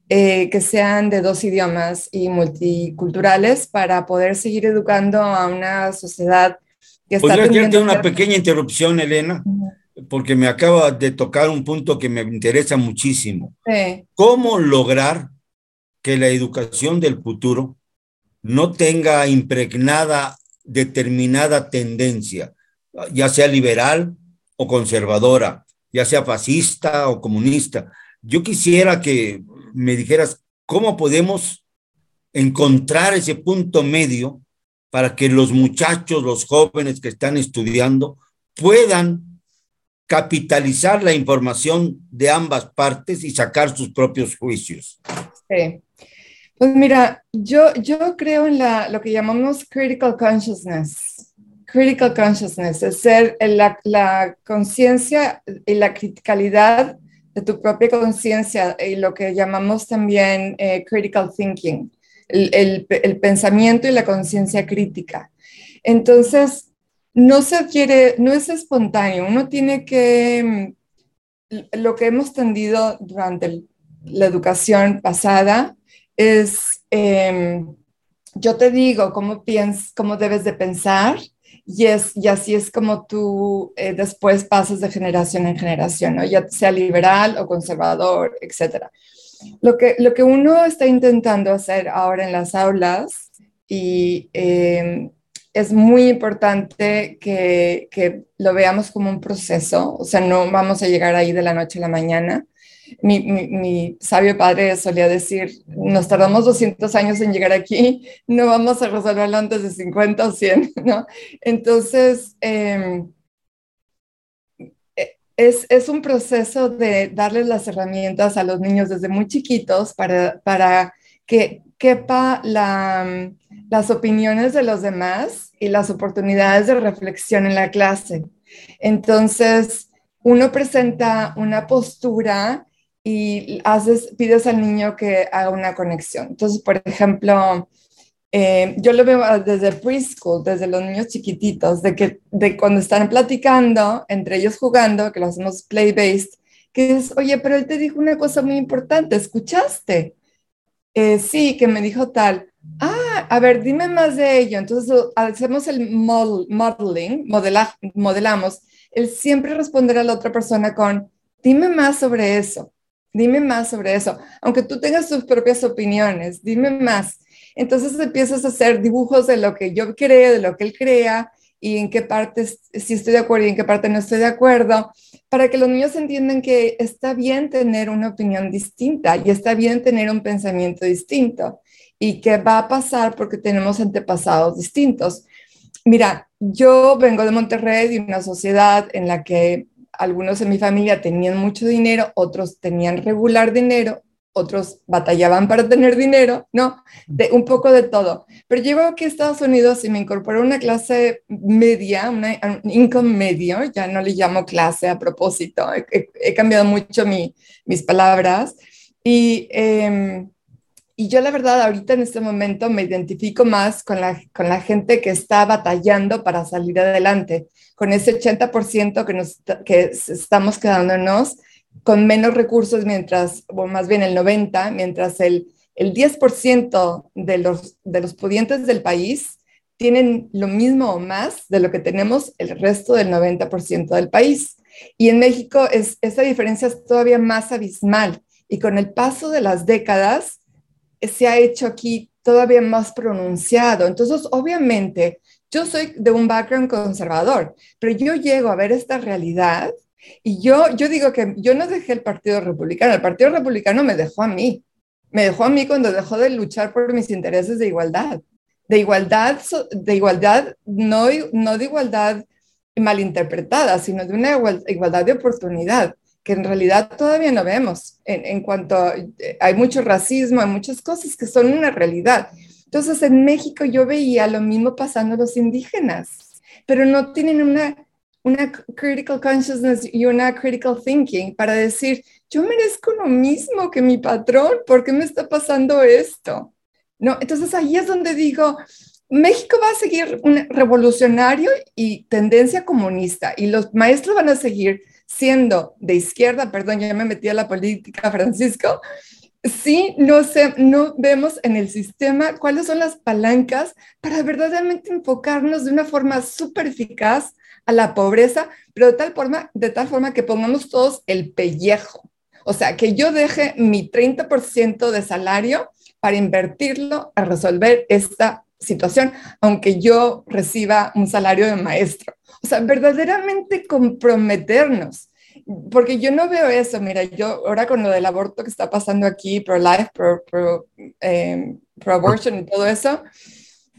que sean de dos idiomas y multiculturales para poder seguir educando a una sociedad que está... ¿Podría hacerte una pequeña interrupción, Elena? Porque me acaba de tocar un punto que me interesa muchísimo. ¿Cómo lograr que la educación del futuro no tenga impregnada determinada tendencia, ya sea liberal o conservadora, ya sea fascista o comunista? Yo quisiera que me dijeras cómo podemos encontrar ese punto medio para que los muchachos, los jóvenes que están estudiando, puedan capitalizar la información de ambas partes y sacar sus propios juicios. Sí. Pues mira, yo, yo creo en la, lo que llamamos critical consciousness. Critical consciousness es ser la, la conciencia y la criticalidad de tu propia conciencia y lo que llamamos también eh, critical thinking, el, el, el pensamiento y la conciencia crítica. Entonces, no se adquiere, no es espontáneo, uno tiene que, mm, lo que hemos tendido durante la educación pasada es, em, yo te digo cómo, piensas, cómo debes de pensar y, es, y así es como tú eh, después pasas de generación en generación, ¿no? ya sea liberal o conservador, etc. Lo que, lo que uno está intentando hacer ahora en las aulas y em, es muy importante que, que, lo veamos como un proceso, o sea, no vamos a llegar ahí de la noche a la mañana. Mi, mi, sabio padre solía decir, nos tardamos 200 años en llegar aquí, no vamos a resolverlo antes de 50 o 100, ¿no? Entonces, em, e, es, es, un proceso de darles las herramientas a los niños desde muy chiquitos para, para que quepa la las opiniones de los demás y las oportunidades de reflexión en la clase. Entonces, uno presenta una postura y haces, pides al niño que haga una conexión. Entonces, por ejemplo, eh, yo lo veo desde preschool, desde los niños chiquititos, de que de cuando están platicando, entre ellos jugando, que lo hacemos play-based, que es, oye, pero él te dijo una cosa muy importante, ¿escuchaste? Eh, sí, que me dijo tal. Ah, a ver, dime más de ello. Entonces hacemos el modeling, modelamos. Él siempre responderá a la otra persona con, dime más sobre eso, dime más sobre eso. Aunque tú tengas tus propias opiniones, dime más. Entonces empiezas a hacer dibujos de lo que yo creo, de lo que él crea y en qué parte sí estoy de acuerdo y en qué parte no estoy de acuerdo, para que los niños entiendan que está bien tener una opinión distinta y está bien tener un pensamiento distinto y qué va a pasar porque tenemos antepasados distintos. Mira, yo vengo de Monterrey, de una sociedad en la que algunos en mi familia tenían mucho dinero, otros tenían regular dinero, otros batallaban para tener dinero, ¿no? De un poco de todo. Pero llego aquí a Estados Unidos y me incorporé a una clase media, una, un income medio, ya no le llamo clase a propósito, he, cambiado mucho mi, mis palabras. Y eh, y yo la verdad ahorita en este momento me identifico más con la, con la gente que está batallando para salir adelante, con ese 80% que, nos, que estamos quedándonos con menos recursos, mientras, o más bien el 90%, mientras el, el 10% de los, de los pudientes del país tienen lo mismo o más de lo que tenemos el resto del 90% del país. Y en México es, esa diferencia es todavía más abismal. Y con el paso de las décadas, se ha hecho aquí todavía más pronunciado. Entonces, obviamente, yo soy de un background conservador, pero yo llego a ver esta realidad y yo, yo digo que yo no dejé el Partido Republicano, el Partido Republicano me dejó a mí, me dejó a mí cuando dejó de luchar por mis intereses de igualdad, de igualdad, de igualdad, no, no de igualdad malinterpretada, sino de una igualdad de oportunidad. que en realidad todavía no vemos. En, en cuanto a, hay mucho racismo, hay muchas cosas que son una realidad. Entonces en México yo veía lo mismo pasando a los indígenas, pero no tienen una, una critical consciousness y una critical thinking para decir, yo merezco lo mismo que mi patrón, ¿por qué me está pasando esto? No, entonces ahí es donde digo, México va a seguir un revolucionario y tendencia comunista y los maestros van a seguir siendo de izquierda, perdón, ya me metí a la política, Francisco, sí no, sé, no vemos en el sistema cuáles son las palancas para verdaderamente enfocarnos de una forma súper eficaz a la pobreza, pero de tal, forma, de tal forma que pongamos todos el pellejo. O sea, que yo deje mi 30% de salario para invertirlo a resolver esta situación, aunque yo reciba un salario de maestro. O sea, verdaderamente comprometernos porque yo no veo eso, mira, yo ahora con lo del aborto que está pasando aquí, pro-life, pro-abortion y todo eso,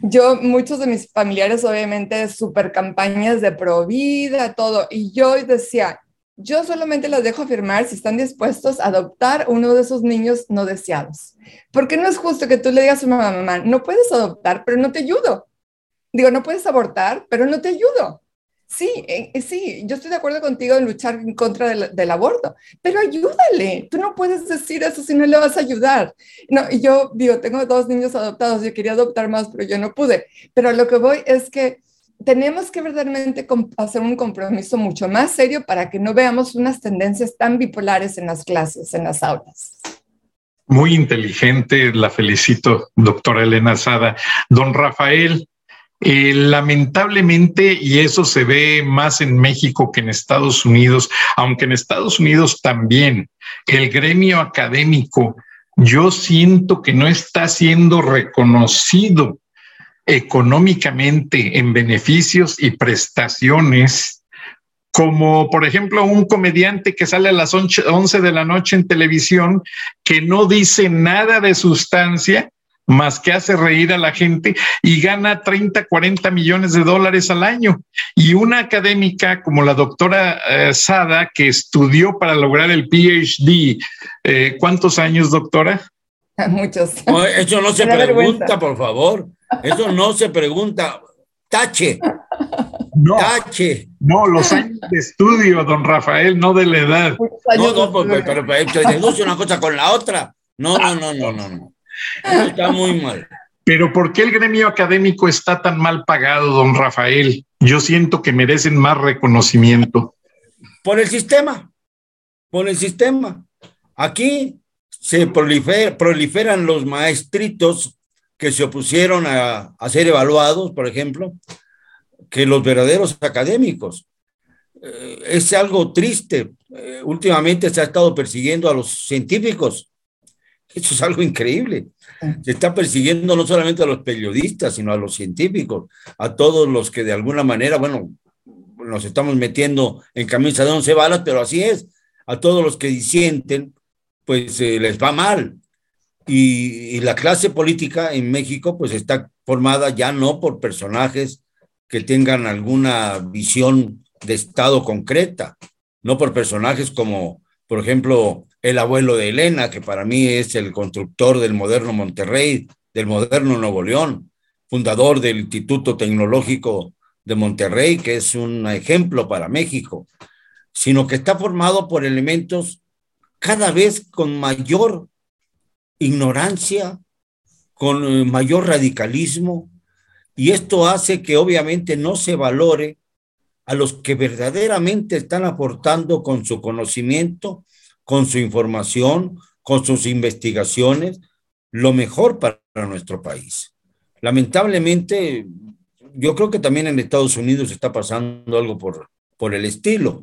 yo, muchos de mis familiares, obviamente, super campañas de pro-vida, todo, y yo decía, yo solamente los dejo afirmar si están dispuestos a adoptar uno de esos niños no deseados. Porque no es justo que tú le digas a mamá, mamá, no puedes adoptar, pero no te ayudo. Digo, no puedes abortar, pero no te ayudo. Sí, eh, eh, sí, yo estoy de acuerdo contigo en luchar en contra del, aborto, pero ayúdale. Tú no puedes decir eso si no le vas a ayudar. No, yo digo, tengo dos niños adoptados, yo quería adoptar más, pero yo no pude. Pero lo que voy es que tenemos que verdaderamente hacer un compromiso mucho más serio para que no veamos unas tendencias tan bipolares en las clases, en las aulas. Muy inteligente, la felicito, doctora Elena Sada. Don Rafael, eh, lamentablemente, y eso se ve más en México que en Estados Unidos, aunque en Estados Unidos también, el gremio académico, yo siento que no está siendo reconocido económicamente en beneficios y prestaciones como por ejemplo un comediante que sale a las 11 de la noche en televisión que no dice nada de sustancia más que hace reír a la gente y gana 30, 40 millones de dólares al año. Y una académica como la doctora eh, Sada, que estudió para lograr el PhD, eh, ¿cuántos años, doctora? Muchos. eso no se pregunta, por favor. Eso no se pregunta. Tache. No, Tache. No, los años de estudio, don Rafael, no de la edad. No, no, pero, pero, pero, una cosa con la otra. No, no, no, no, no. no. Está muy mal. Pero ¿por qué el gremio académico está tan mal pagado, don Rafael? Yo siento que merecen más reconocimiento. Por el sistema, por el sistema. Aquí se proliferan los maestritos que se opusieron a, ser evaluados, por ejemplo, que los verdaderos académicos. Eh, es algo triste. Eh, últimamente se ha estado persiguiendo a los científicos eso es algo increíble. Se está persiguiendo no solamente a los periodistas, sino a los científicos, a todos los que de alguna manera, bueno, nos estamos metiendo en camisa de once balas, pero así es. A todos los que disienten, pues eh, les va mal. Y, y, la clase política en México, pues está formada ya no por personajes que tengan alguna visión de Estado concreta, no por personajes como, por ejemplo, el abuelo de Elena, que para mí es el constructor del moderno Monterrey, del moderno Nuevo León, fundador del Instituto Tecnológico de Monterrey, que es un ejemplo para México, sino que está formado por elementos cada vez con mayor ignorancia, con eh, mayor radicalismo, y esto hace que obviamente no se valore a los que verdaderamente están aportando con su conocimiento con su información, con sus investigaciones, lo mejor para nuestro país. Lamentablemente, yo creo que también en Estados Unidos está pasando algo por, por el estilo.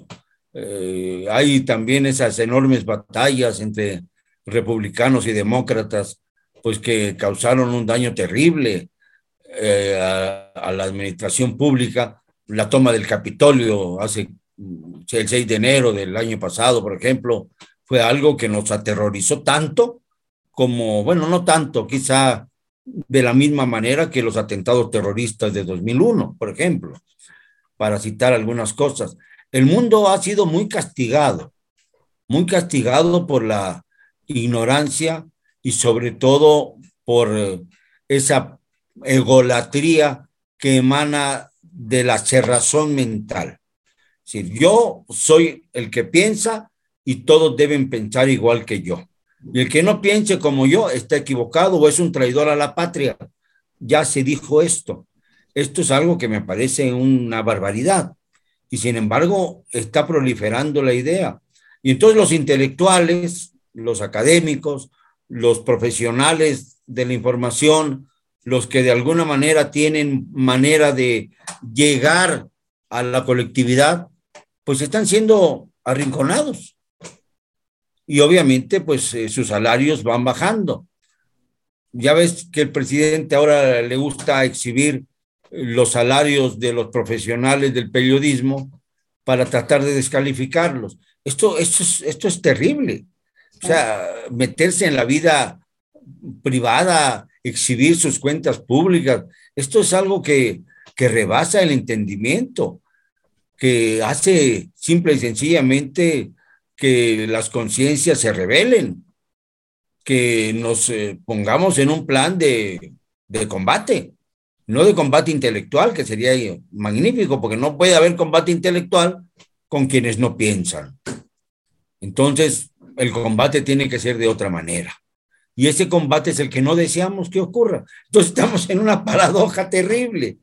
Eh, hay también esas enormes batallas entre republicanos y demócratas, pues que causaron un daño terrible eh, a, a, la administración pública. La toma del Capitolio hace el 6 de enero del año pasado, por ejemplo, fue algo que nos aterrorizó tanto como, bueno, no tanto, quizá de la misma manera que los atentados terroristas de 2001, por ejemplo, para citar algunas cosas. El mundo ha sido muy castigado muy castigado por la ignorancia y sobre todo por eh, esa egolatría que emana de la cerrazón mental. Es yo soy el que piensa y todos deben pensar igual que yo. Y el que no piense como yo está equivocado o es un traidor a la patria. Ya se dijo esto. Esto es algo que me parece una barbaridad. Y sin embargo, está proliferando la idea. Y entonces los intelectuales, los académicos, los profesionales de la información, los que de alguna manera tienen manera de llegar a la colectividad, pues están siendo arrinconados y obviamente pues eh, sus salarios van bajando. Ya ves que el presidente ahora le gusta exhibir los salarios de los profesionales del periodismo para tratar de descalificarlos. Esto, esto, es, esto es terrible. O sea, meterse en la vida privada, exhibir sus cuentas públicas, esto es algo que, que rebasa el entendimiento, que hace simple y sencillamente que las conciencias se rebelen, que nos eh, pongamos en un plan de, de combate, no de combate intelectual, que sería magnífico, porque no puede haber combate intelectual con quienes no piensan. Entonces, el combate tiene que ser de otra manera. Y ese combate es el que no deseamos que ocurra. Entonces estamos en una paradoja terrible.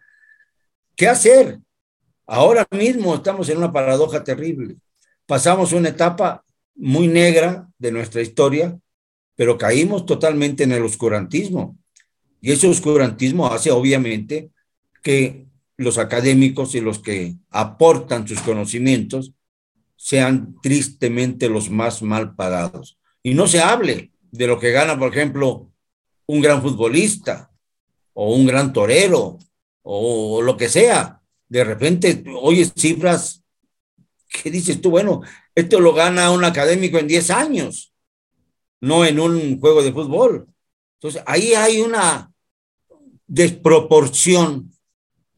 ¿Qué hacer? Ahora mismo estamos en una paradoja terrible pasamos una etapa muy negra de nuestra historia, pero caímos totalmente en el oscurantismo. Y ese oscurantismo hace obviamente que los académicos y los que aportan sus conocimientos sean tristemente los más mal pagados. Y no se hable de lo que gana, por ejemplo, un gran futbolista o un gran torero o lo que sea. De repente oyes cifras ¿qué dices tú? Bueno, esto lo gana un académico en 10 años, no en un juego de fútbol. Entonces, ahí hay una desproporción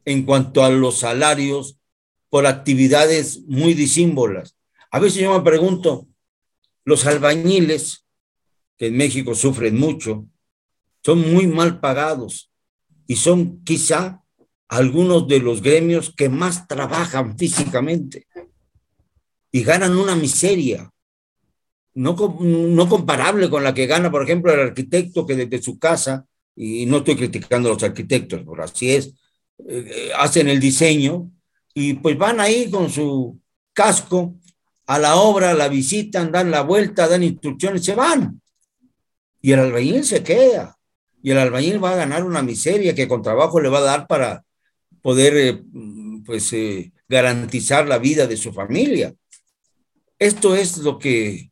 en cuanto a los salarios por actividades muy disímbolas. A veces yo me pregunto, los albañiles, que en México sufren mucho, son muy mal pagados y son quizá algunos de los gremios que más trabajan físicamente y ganan una miseria, no, no comparable con la que gana, por ejemplo, el arquitecto que desde su casa, y no estoy criticando a los arquitectos, pero así es, eh, hacen el diseño y pues van ahí con su casco a la obra, la visitan, dan la vuelta, dan instrucciones, se van. Y el albañil se queda. Y el albañil va a ganar una miseria que con trabajo le va a dar para poder eh, pues eh, garantizar la vida de su familia. Esto es lo que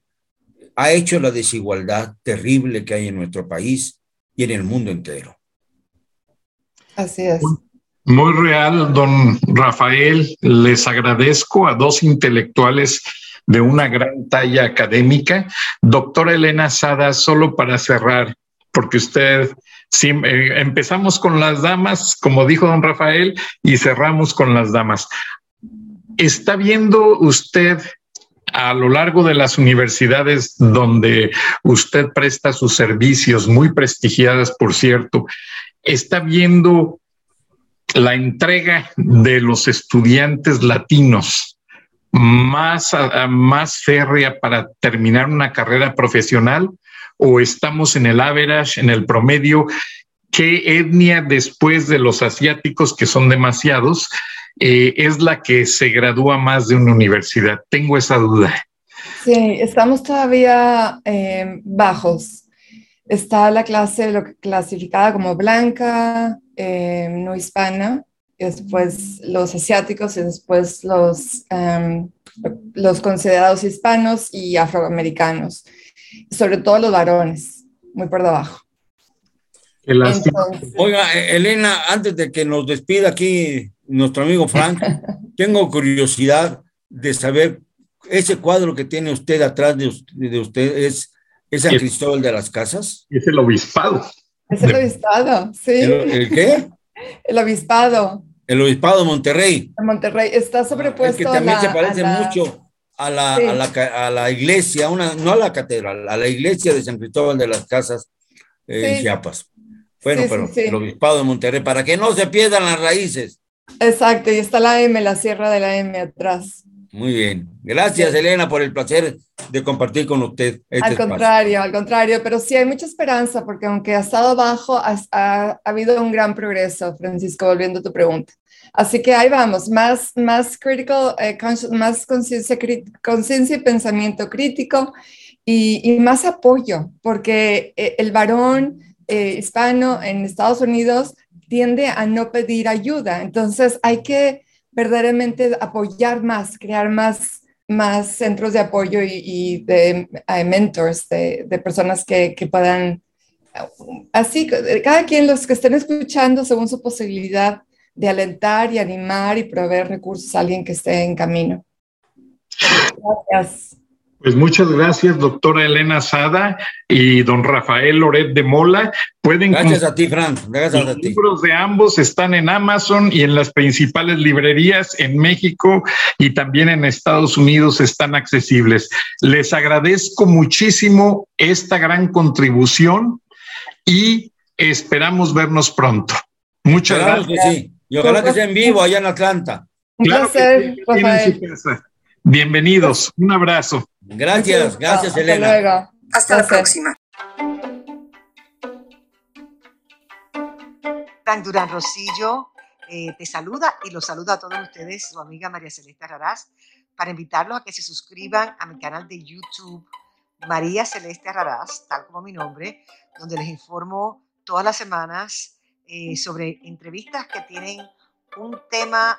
ha hecho la desigualdad terrible que hay en nuestro país y en el mundo entero. Así es. Muy real, don Rafael. Les agradezco a dos intelectuales de una gran talla académica. Doctora Elena Sada, solo para cerrar, porque usted sí, eh, empezamos con las damas, como dijo don Rafael, y cerramos con las damas. ¿Está viendo usted a lo largo de las universidades donde usted presta sus servicios, muy prestigiadas, por cierto, está viendo la entrega de los estudiantes latinos más, más férrea para terminar una carrera profesional o estamos en el average, en el promedio? ¿Qué etnia después de los asiáticos, que son demasiados, eh, es la que se gradúa más de una universidad. Tengo esa duda. Sí, estamos todavía eh, bajos. Está la clase lo clasificada como blanca, eh, no hispana, y después los asiáticos y después los, em, los considerados hispanos y afroamericanos, sobre todo los varones, muy por debajo. Oiga, Elena, antes de que nos despida aquí nuestro amigo Frank, tengo curiosidad de saber, ese cuadro que tiene usted atrás de usted, es, es San Cristóbal de las Casas. Es el obispado. Es el obispado, sí. ¿El, qué? El obispado. El obispado de Monterrey. De Monterrey. Está sobrepuesto. es que también se parece mucho a la, a la, iglesia, una, no a la catedral, a la iglesia de San Cristóbal de las Casas en Chiapas. Bueno, pero el obispado de Monterrey, para que no se pierdan las raíces. Exacto, y está la M, la sierra de la M atrás. Muy bien. Gracias, Elena, por el placer de compartir con usted. Este al contrario, al contrario, pero sí hay mucha esperanza porque aunque ha estado bajo, ha, habido un gran progreso, Francisco, volviendo a tu pregunta. Así que ahí vamos, más, más critical, eh, más conciencia y pensamiento crítico y, más apoyo, porque eh, el varón eh, hispano en Estados Unidos tiende a no pedir ayuda. Entonces hay que verdaderamente apoyar más, crear más, más centros de apoyo y, de mentors, de, de personas que, que, puedan, así, cada quien, los que estén escuchando según su posibilidad de alentar y animar y proveer recursos a alguien que esté en camino. Gracias. Pues muchas gracias, doctora Elena Sada y don Rafael Loret de Mola. Pueden gracias a ti, Fran. Gracias Los libros de ambos están en Amazon y en las principales librerías en México y también en Estados Unidos están accesibles. Les agradezco muchísimo esta gran contribución y esperamos vernos pronto. Muchas gracias. sí. Y ojalá que sea en vivo allá en Atlanta. Claro que Bienvenidos. Un abrazo. Gracias, gracias, Hasta Elena. Luego. Hasta la próxima. Frank Durán Rosillo eh, te saluda y los saluda a todos ustedes, su amiga María Celeste Arrarás, para invitarlos a que se suscriban a mi canal de YouTube, María Celeste Arrarás, tal como mi nombre, donde les informo todas las semanas eh, sobre entrevistas que tienen un tema